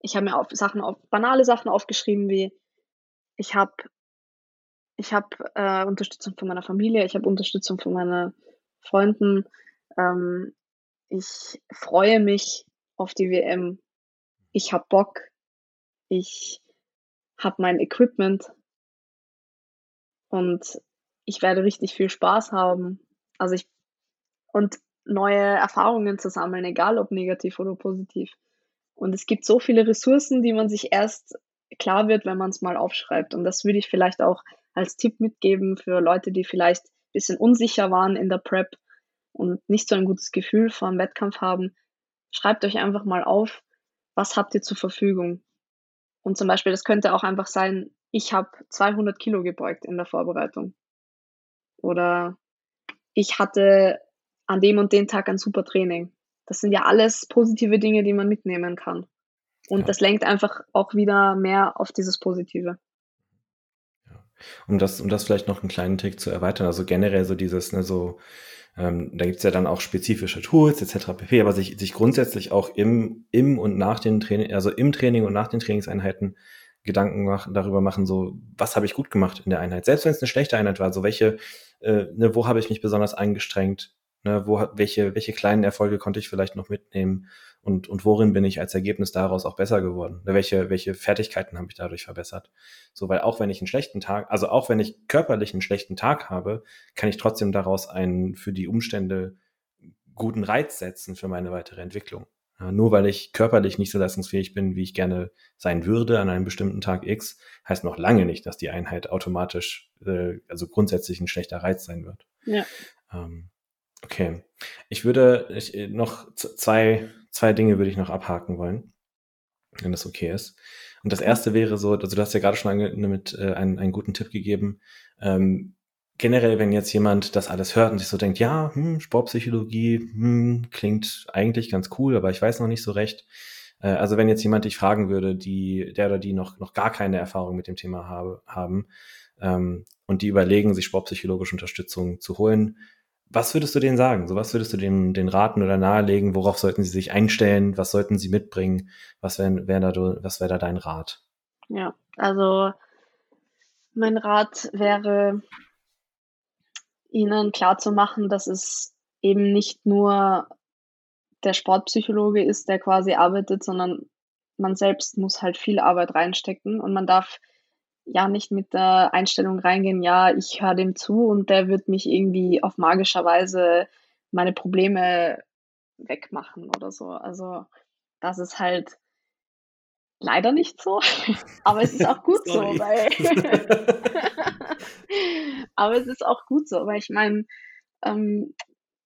ich habe mir auf Sachen auf banale Sachen aufgeschrieben wie ich habe ich habe äh, Unterstützung von meiner Familie, ich habe Unterstützung von meinen Freunden. Ähm, ich freue mich auf die WM. Ich habe Bock. Ich habe mein Equipment. und ich werde richtig viel Spaß haben. Also ich und neue Erfahrungen zu sammeln, egal ob negativ oder positiv. Und es gibt so viele Ressourcen, die man sich erst klar wird, wenn man es mal aufschreibt. Und das würde ich vielleicht auch als Tipp mitgeben für Leute, die vielleicht ein bisschen unsicher waren in der Prep und nicht so ein gutes Gefühl vor dem Wettkampf haben. Schreibt euch einfach mal auf, was habt ihr zur Verfügung. Und zum Beispiel, das könnte auch einfach sein, ich habe 200 Kilo gebeugt in der Vorbereitung. Oder ich hatte an dem und den Tag ein super Training. Das sind ja alles positive Dinge, die man mitnehmen kann. Und ja. das lenkt einfach auch wieder mehr auf dieses Positive. Ja. Um das, um das vielleicht noch einen kleinen Tick zu erweitern, also generell so dieses, ne, so, ähm, da gibt's ja dann auch spezifische Tools etc. pp, aber sich, sich grundsätzlich auch im, im und nach den Training, also im Training und nach den Trainingseinheiten Gedanken machen, darüber machen, so, was habe ich gut gemacht in der Einheit? Selbst wenn es eine schlechte Einheit war, so welche, äh, ne, wo habe ich mich besonders eingestrengt? Ne, wo, welche, welche kleinen Erfolge konnte ich vielleicht noch mitnehmen? Und, und worin bin ich als Ergebnis daraus auch besser geworden? Ne, welche, welche Fertigkeiten habe ich dadurch verbessert? So, weil auch wenn ich einen schlechten Tag, also auch wenn ich körperlich einen schlechten Tag habe, kann ich trotzdem daraus einen für die Umstände guten Reiz setzen für meine weitere Entwicklung. Nur weil ich körperlich nicht so leistungsfähig bin, wie ich gerne sein würde an einem bestimmten Tag X, heißt noch lange nicht, dass die Einheit automatisch, äh, also grundsätzlich ein schlechter Reiz sein wird. Ja. Ähm, okay. Ich würde ich, äh, noch zwei, zwei Dinge würde ich noch abhaken wollen, wenn das okay ist. Und das erste wäre so, also du hast ja gerade schon mit äh, einen, einen guten Tipp gegeben. Ähm, generell, wenn jetzt jemand das alles hört und sich so denkt, ja, hm, Sportpsychologie hm, klingt eigentlich ganz cool, aber ich weiß noch nicht so recht. Äh, also wenn jetzt jemand dich fragen würde, die, der oder die noch, noch gar keine Erfahrung mit dem Thema habe, haben ähm, und die überlegen, sich sportpsychologische Unterstützung zu holen, was würdest du denen sagen? So, was würdest du denen, den raten oder nahelegen? Worauf sollten sie sich einstellen? Was sollten sie mitbringen? Was wäre wär da, was wär da dein Rat? Ja, also mein Rat wäre, ihnen klarzumachen, dass es eben nicht nur der Sportpsychologe ist, der quasi arbeitet, sondern man selbst muss halt viel Arbeit reinstecken und man darf ja nicht mit der Einstellung reingehen, ja, ich höre dem zu und der wird mich irgendwie auf magischer Weise meine Probleme wegmachen oder so. Also das ist halt leider nicht so, aber es ist auch gut so, weil aber es ist auch gut so, weil ich meine, ähm,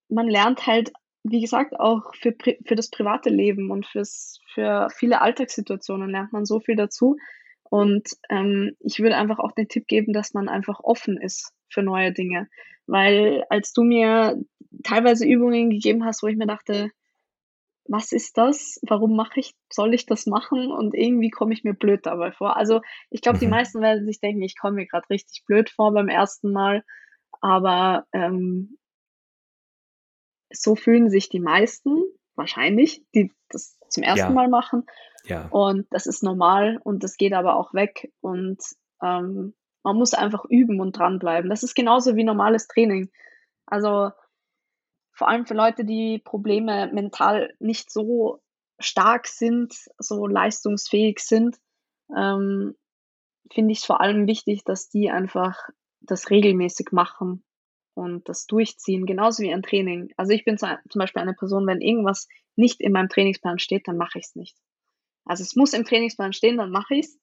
man lernt halt, wie gesagt, auch für, für das private Leben und fürs, für viele Alltagssituationen lernt man so viel dazu. Und ähm, ich würde einfach auch den Tipp geben, dass man einfach offen ist für neue Dinge. Weil als du mir teilweise Übungen gegeben hast, wo ich mir dachte, was ist das? Warum mache ich, soll ich das machen? Und irgendwie komme ich mir blöd dabei vor. Also ich glaube, die mhm. meisten werden sich denken, ich komme mir gerade richtig blöd vor beim ersten Mal. Aber ähm, so fühlen sich die meisten wahrscheinlich, die das zum ersten ja. Mal machen. Ja. Und das ist normal und das geht aber auch weg. Und ähm, man muss einfach üben und dranbleiben. Das ist genauso wie normales Training. Also vor allem für Leute, die Probleme mental nicht so stark sind, so leistungsfähig sind, ähm, finde ich es vor allem wichtig, dass die einfach das regelmäßig machen und das durchziehen, genauso wie ein Training. Also ich bin zum Beispiel eine Person, wenn irgendwas nicht in meinem Trainingsplan steht, dann mache ich es nicht. Also es muss im Trainingsplan stehen, dann mache ich es.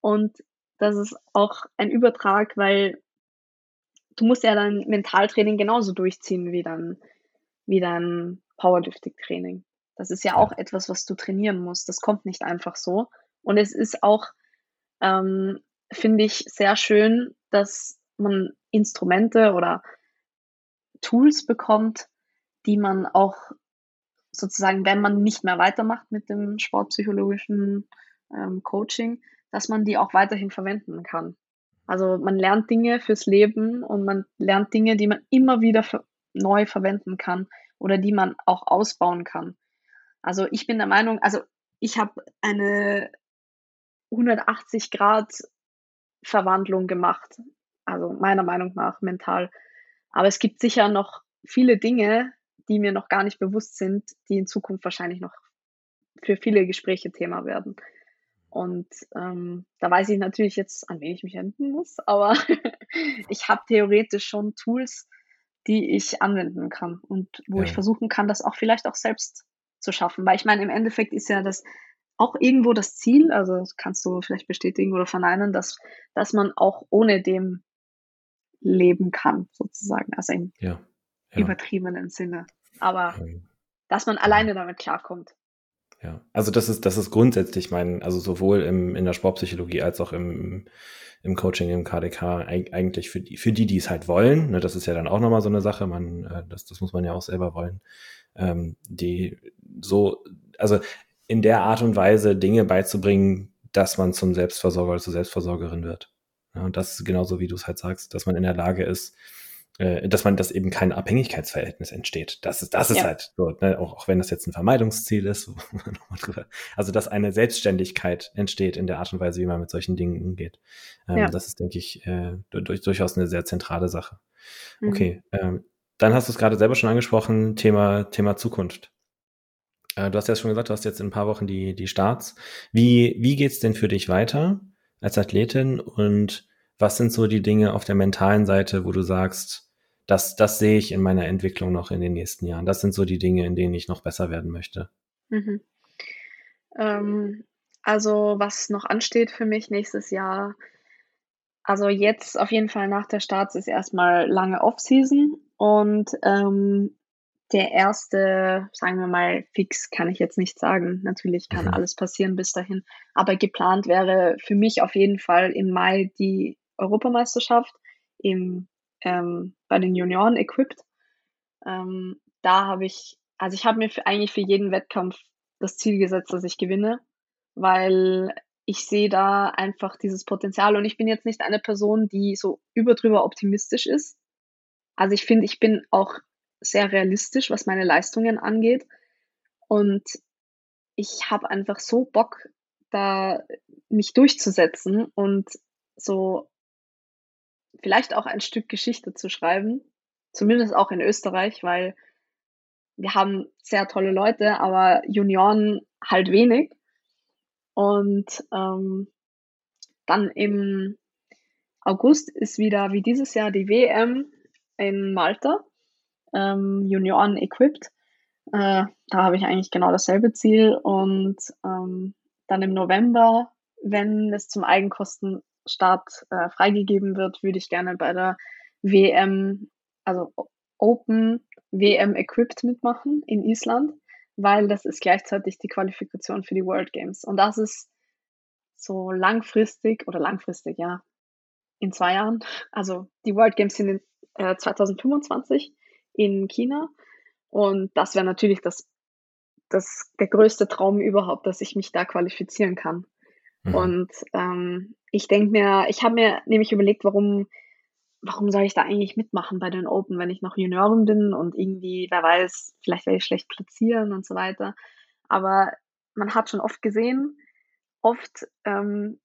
Und das ist auch ein Übertrag, weil du musst ja dein Mentaltraining genauso durchziehen wie dann wie dein Powerlifting-Training. Das ist ja auch etwas, was du trainieren musst. Das kommt nicht einfach so. Und es ist auch, ähm, finde ich, sehr schön, dass man Instrumente oder Tools bekommt, die man auch sozusagen, wenn man nicht mehr weitermacht mit dem sportpsychologischen ähm, Coaching, dass man die auch weiterhin verwenden kann. Also man lernt Dinge fürs Leben und man lernt Dinge, die man immer wieder neu verwenden kann oder die man auch ausbauen kann. Also ich bin der Meinung, also ich habe eine 180 Grad Verwandlung gemacht, also meiner Meinung nach mental. Aber es gibt sicher noch viele Dinge, die mir noch gar nicht bewusst sind, die in Zukunft wahrscheinlich noch für viele Gespräche Thema werden. Und ähm, da weiß ich natürlich jetzt, an wen ich mich wenden muss, aber ich habe theoretisch schon Tools, die ich anwenden kann und wo ja. ich versuchen kann, das auch vielleicht auch selbst zu schaffen. Weil ich meine, im Endeffekt ist ja das auch irgendwo das Ziel, also das kannst du vielleicht bestätigen oder verneinen, dass, dass man auch ohne dem leben kann, sozusagen, also im ja, ja. übertriebenen Sinne. Aber dass man alleine damit klarkommt. Ja, also das ist, das ist grundsätzlich mein, also sowohl im, in der Sportpsychologie als auch im, im Coaching, im KDK, eigentlich für die, für die, die es halt wollen, ne, das ist ja dann auch nochmal so eine Sache, man, äh, das, das muss man ja auch selber wollen, ähm, die so, also in der Art und Weise Dinge beizubringen, dass man zum Selbstversorger oder zur Selbstversorgerin wird. Ja, und das ist genauso, wie du es halt sagst, dass man in der Lage ist, äh, dass man, dass eben kein Abhängigkeitsverhältnis entsteht. Das ist, das ist ja. halt so, ne? auch, auch wenn das jetzt ein Vermeidungsziel ist, also dass eine Selbstständigkeit entsteht in der Art und Weise, wie man mit solchen Dingen umgeht. Ähm, ja. Das ist, denke ich, äh, durch, durchaus eine sehr zentrale Sache. Mhm. Okay, ähm, dann hast du es gerade selber schon angesprochen, Thema, Thema Zukunft. Äh, du hast ja schon gesagt, du hast jetzt in ein paar Wochen die, die Starts. Wie, wie geht's denn für dich weiter als Athletin und was sind so die Dinge auf der mentalen Seite, wo du sagst, das, das sehe ich in meiner Entwicklung noch in den nächsten Jahren. Das sind so die Dinge, in denen ich noch besser werden möchte. Mhm. Ähm, also was noch ansteht für mich nächstes Jahr, also jetzt auf jeden Fall nach der Starts ist erstmal lange Off-Season und ähm, der erste, sagen wir mal, fix kann ich jetzt nicht sagen. Natürlich kann mhm. alles passieren bis dahin. Aber geplant wäre für mich auf jeden Fall im Mai die Europameisterschaft im, ähm, bei den Junioren equipped. Ähm, da habe ich, also ich habe mir für, eigentlich für jeden Wettkampf das Ziel gesetzt, dass ich gewinne, weil ich sehe da einfach dieses Potenzial und ich bin jetzt nicht eine Person, die so überdrüber optimistisch ist. Also ich finde, ich bin auch sehr realistisch, was meine Leistungen angeht. Und ich habe einfach so Bock, da mich durchzusetzen und so vielleicht auch ein Stück Geschichte zu schreiben, zumindest auch in Österreich, weil wir haben sehr tolle Leute, aber Junioren halt wenig. Und ähm, dann im August ist wieder wie dieses Jahr die WM in Malta ähm, Junioren equipped. Äh, da habe ich eigentlich genau dasselbe Ziel. Und ähm, dann im November, wenn es zum Eigenkostenstart äh, freigegeben wird, würde ich gerne bei der WM, also Open WM Equipped mitmachen in Island, weil das ist gleichzeitig die Qualifikation für die World Games. Und das ist so langfristig oder langfristig, ja, in zwei Jahren. Also die World Games sind in äh, 2025 in China. Und das wäre natürlich das, das, der größte Traum überhaupt, dass ich mich da qualifizieren kann. Mhm. Und ähm, ich denke mir, ich habe mir nämlich überlegt, warum, warum soll ich da eigentlich mitmachen bei den Open, wenn ich noch Juniorin bin und irgendwie, wer weiß, vielleicht werde ich schlecht platzieren und so weiter. Aber man hat schon oft gesehen, oft ähm,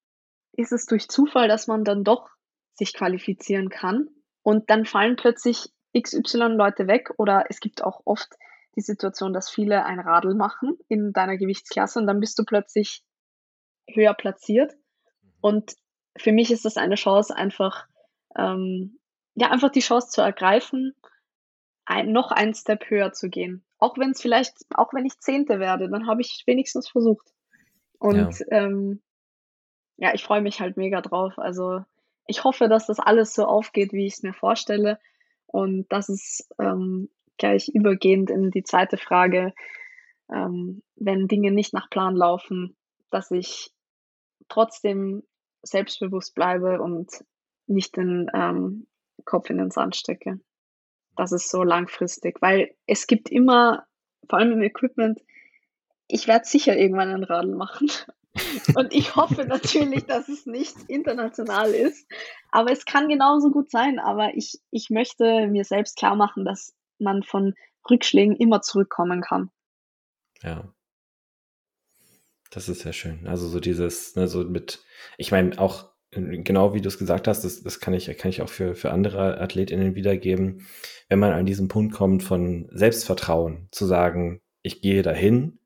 ist es durch Zufall, dass man dann doch sich qualifizieren kann. Und dann fallen plötzlich XY Leute weg oder es gibt auch oft die Situation, dass viele ein Radl machen in deiner Gewichtsklasse und dann bist du plötzlich höher platziert. Mhm. Und für mich ist das eine Chance, einfach, ähm, ja, einfach die Chance zu ergreifen, ein, noch einen Step höher zu gehen. Auch wenn es vielleicht, auch wenn ich Zehnte werde, dann habe ich wenigstens versucht. Und ja, ähm, ja ich freue mich halt mega drauf. Also ich hoffe, dass das alles so aufgeht, wie ich es mir vorstelle. Und das ist ähm, gleich übergehend in die zweite Frage, ähm, wenn Dinge nicht nach Plan laufen, dass ich trotzdem selbstbewusst bleibe und nicht den ähm, Kopf in den Sand stecke. Das ist so langfristig, weil es gibt immer, vor allem im Equipment, ich werde sicher irgendwann ein Radl machen und ich hoffe natürlich, dass es nicht international ist. Aber es kann genauso gut sein. Aber ich, ich möchte mir selbst klar machen, dass man von Rückschlägen immer zurückkommen kann. Ja. Das ist sehr schön. Also so dieses, ne, so mit, ich meine, auch genau wie du es gesagt hast, das, das kann ich, kann ich auch für, für andere AthletInnen wiedergeben. Wenn man an diesen Punkt kommt von Selbstvertrauen, zu sagen, ich gehe dahin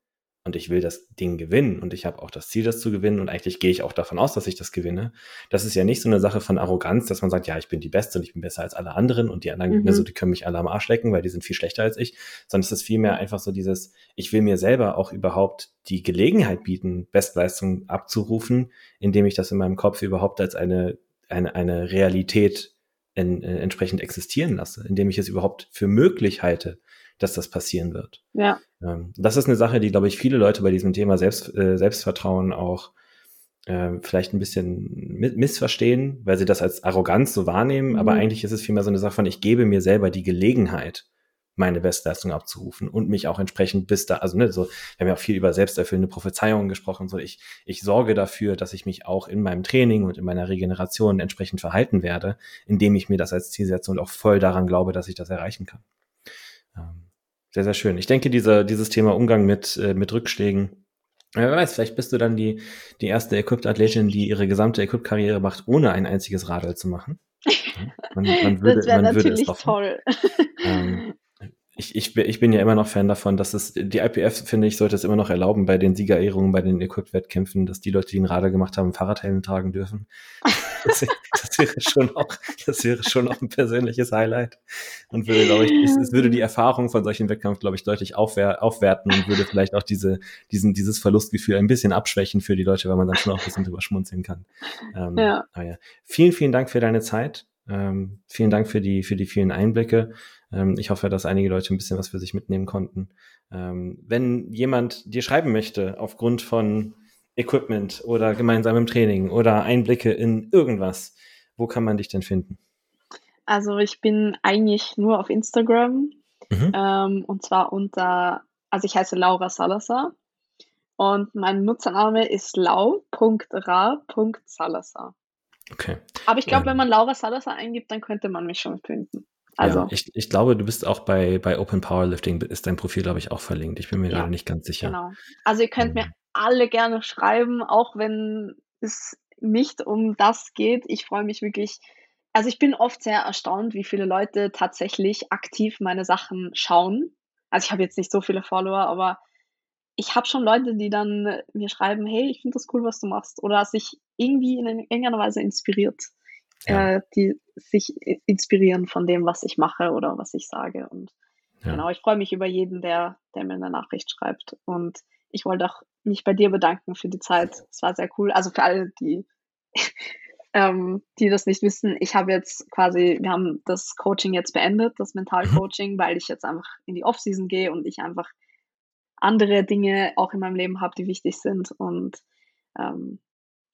und ich will das Ding gewinnen und ich habe auch das Ziel, das zu gewinnen und eigentlich gehe ich auch davon aus, dass ich das gewinne. Das ist ja nicht so eine Sache von Arroganz, dass man sagt, ja, ich bin die Beste und ich bin besser als alle anderen und die anderen, mhm. ne, so, die können mich alle am Arsch lecken, weil die sind viel schlechter als ich, sondern es ist vielmehr einfach so dieses, ich will mir selber auch überhaupt die Gelegenheit bieten, Bestleistung abzurufen, indem ich das in meinem Kopf überhaupt als eine, eine, eine Realität in, äh, entsprechend existieren lasse, indem ich es überhaupt für möglich halte, dass das passieren wird. Ja. Ähm, das ist eine Sache, die, glaube ich, viele Leute bei diesem Thema Selbst, äh, Selbstvertrauen auch äh, vielleicht ein bisschen missverstehen, weil sie das als Arroganz so wahrnehmen. Mhm. Aber eigentlich ist es vielmehr so eine Sache von, ich gebe mir selber die Gelegenheit, meine Bestleistung abzurufen und mich auch entsprechend bis da, also ne, so, wir haben ja auch viel über selbsterfüllende Prophezeiungen gesprochen, so ich, ich sorge dafür, dass ich mich auch in meinem Training und in meiner Regeneration entsprechend verhalten werde, indem ich mir das als Ziel setze und auch voll daran glaube, dass ich das erreichen kann. Ähm, sehr, sehr schön. Ich denke, diese, dieses Thema Umgang mit, äh, mit Rückschlägen, wer weiß, vielleicht bist du dann die, die erste Equipped-Athletin, die ihre gesamte Equipped-Karriere macht, ohne ein einziges Radl zu machen. Man, man würde, das wäre natürlich toll. Ähm, ich, ich, ich bin ja immer noch Fan davon, dass es, die IPF, finde ich, sollte es immer noch erlauben bei den Siegerehrungen, bei den Equipped-Wettkämpfen, dass die Leute, die einen Radar gemacht haben, Fahrradhelm tragen dürfen. Das, das, wäre schon auch, das wäre schon auch ein persönliches Highlight. Und würde, glaube ich, es, es würde die Erfahrung von solchen Wettkämpfen, glaube ich, deutlich aufwer aufwerten und würde vielleicht auch diese, diesen, dieses Verlustgefühl ein bisschen abschwächen für die Leute, weil man dann schon auch ein bisschen drüber schmunzeln kann. Ähm, ja. ja. Vielen, vielen Dank für deine Zeit. Ähm, vielen Dank für die, für die vielen Einblicke. Ähm, ich hoffe, dass einige Leute ein bisschen was für sich mitnehmen konnten. Ähm, wenn jemand dir schreiben möchte, aufgrund von Equipment oder gemeinsamem Training oder Einblicke in irgendwas, wo kann man dich denn finden? Also ich bin eigentlich nur auf Instagram mhm. ähm, und zwar unter, also ich heiße Laura Salazar und mein Nutzername ist lau.ra.salazar. Okay. Aber ich glaube, ähm, wenn man Laura Salazar eingibt, dann könnte man mich schon finden. Also. Ja, ich, ich glaube, du bist auch bei, bei Open Powerlifting, ist dein Profil, glaube ich, auch verlinkt. Ich bin mir ja, gerade nicht ganz sicher. Genau. Also ihr könnt mhm. mir alle gerne schreiben, auch wenn es nicht um das geht. Ich freue mich wirklich. Also ich bin oft sehr erstaunt, wie viele Leute tatsächlich aktiv meine Sachen schauen. Also ich habe jetzt nicht so viele Follower, aber ich habe schon Leute, die dann mir schreiben, hey, ich finde das cool, was du machst. Oder sich irgendwie in irgendeiner Weise inspiriert ja. äh, die sich inspirieren von dem, was ich mache oder was ich sage. Und ja. genau, ich freue mich über jeden, der, der mir eine Nachricht schreibt. Und ich wollte auch mich bei dir bedanken für die Zeit. Es war sehr cool. Also für alle, die, ähm, die das nicht wissen, ich habe jetzt quasi, wir haben das Coaching jetzt beendet, das Mentalcoaching, mhm. weil ich jetzt einfach in die Offseason gehe und ich einfach andere Dinge auch in meinem Leben habe, die wichtig sind. Und ähm,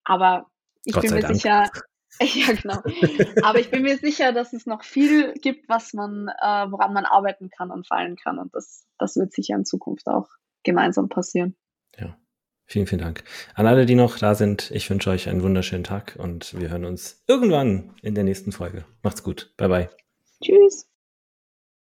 aber ich Gott bin mir Dank. sicher, Ja, genau. Aber ich bin mir sicher, dass es noch viel gibt, was man, äh, woran man arbeiten kann und fallen kann. Und das, das wird sicher in Zukunft auch gemeinsam passieren. Ja. Vielen, vielen Dank. An alle, die noch da sind, ich wünsche euch einen wunderschönen Tag und wir hören uns irgendwann in der nächsten Folge. Macht's gut. Bye, bye. Tschüss.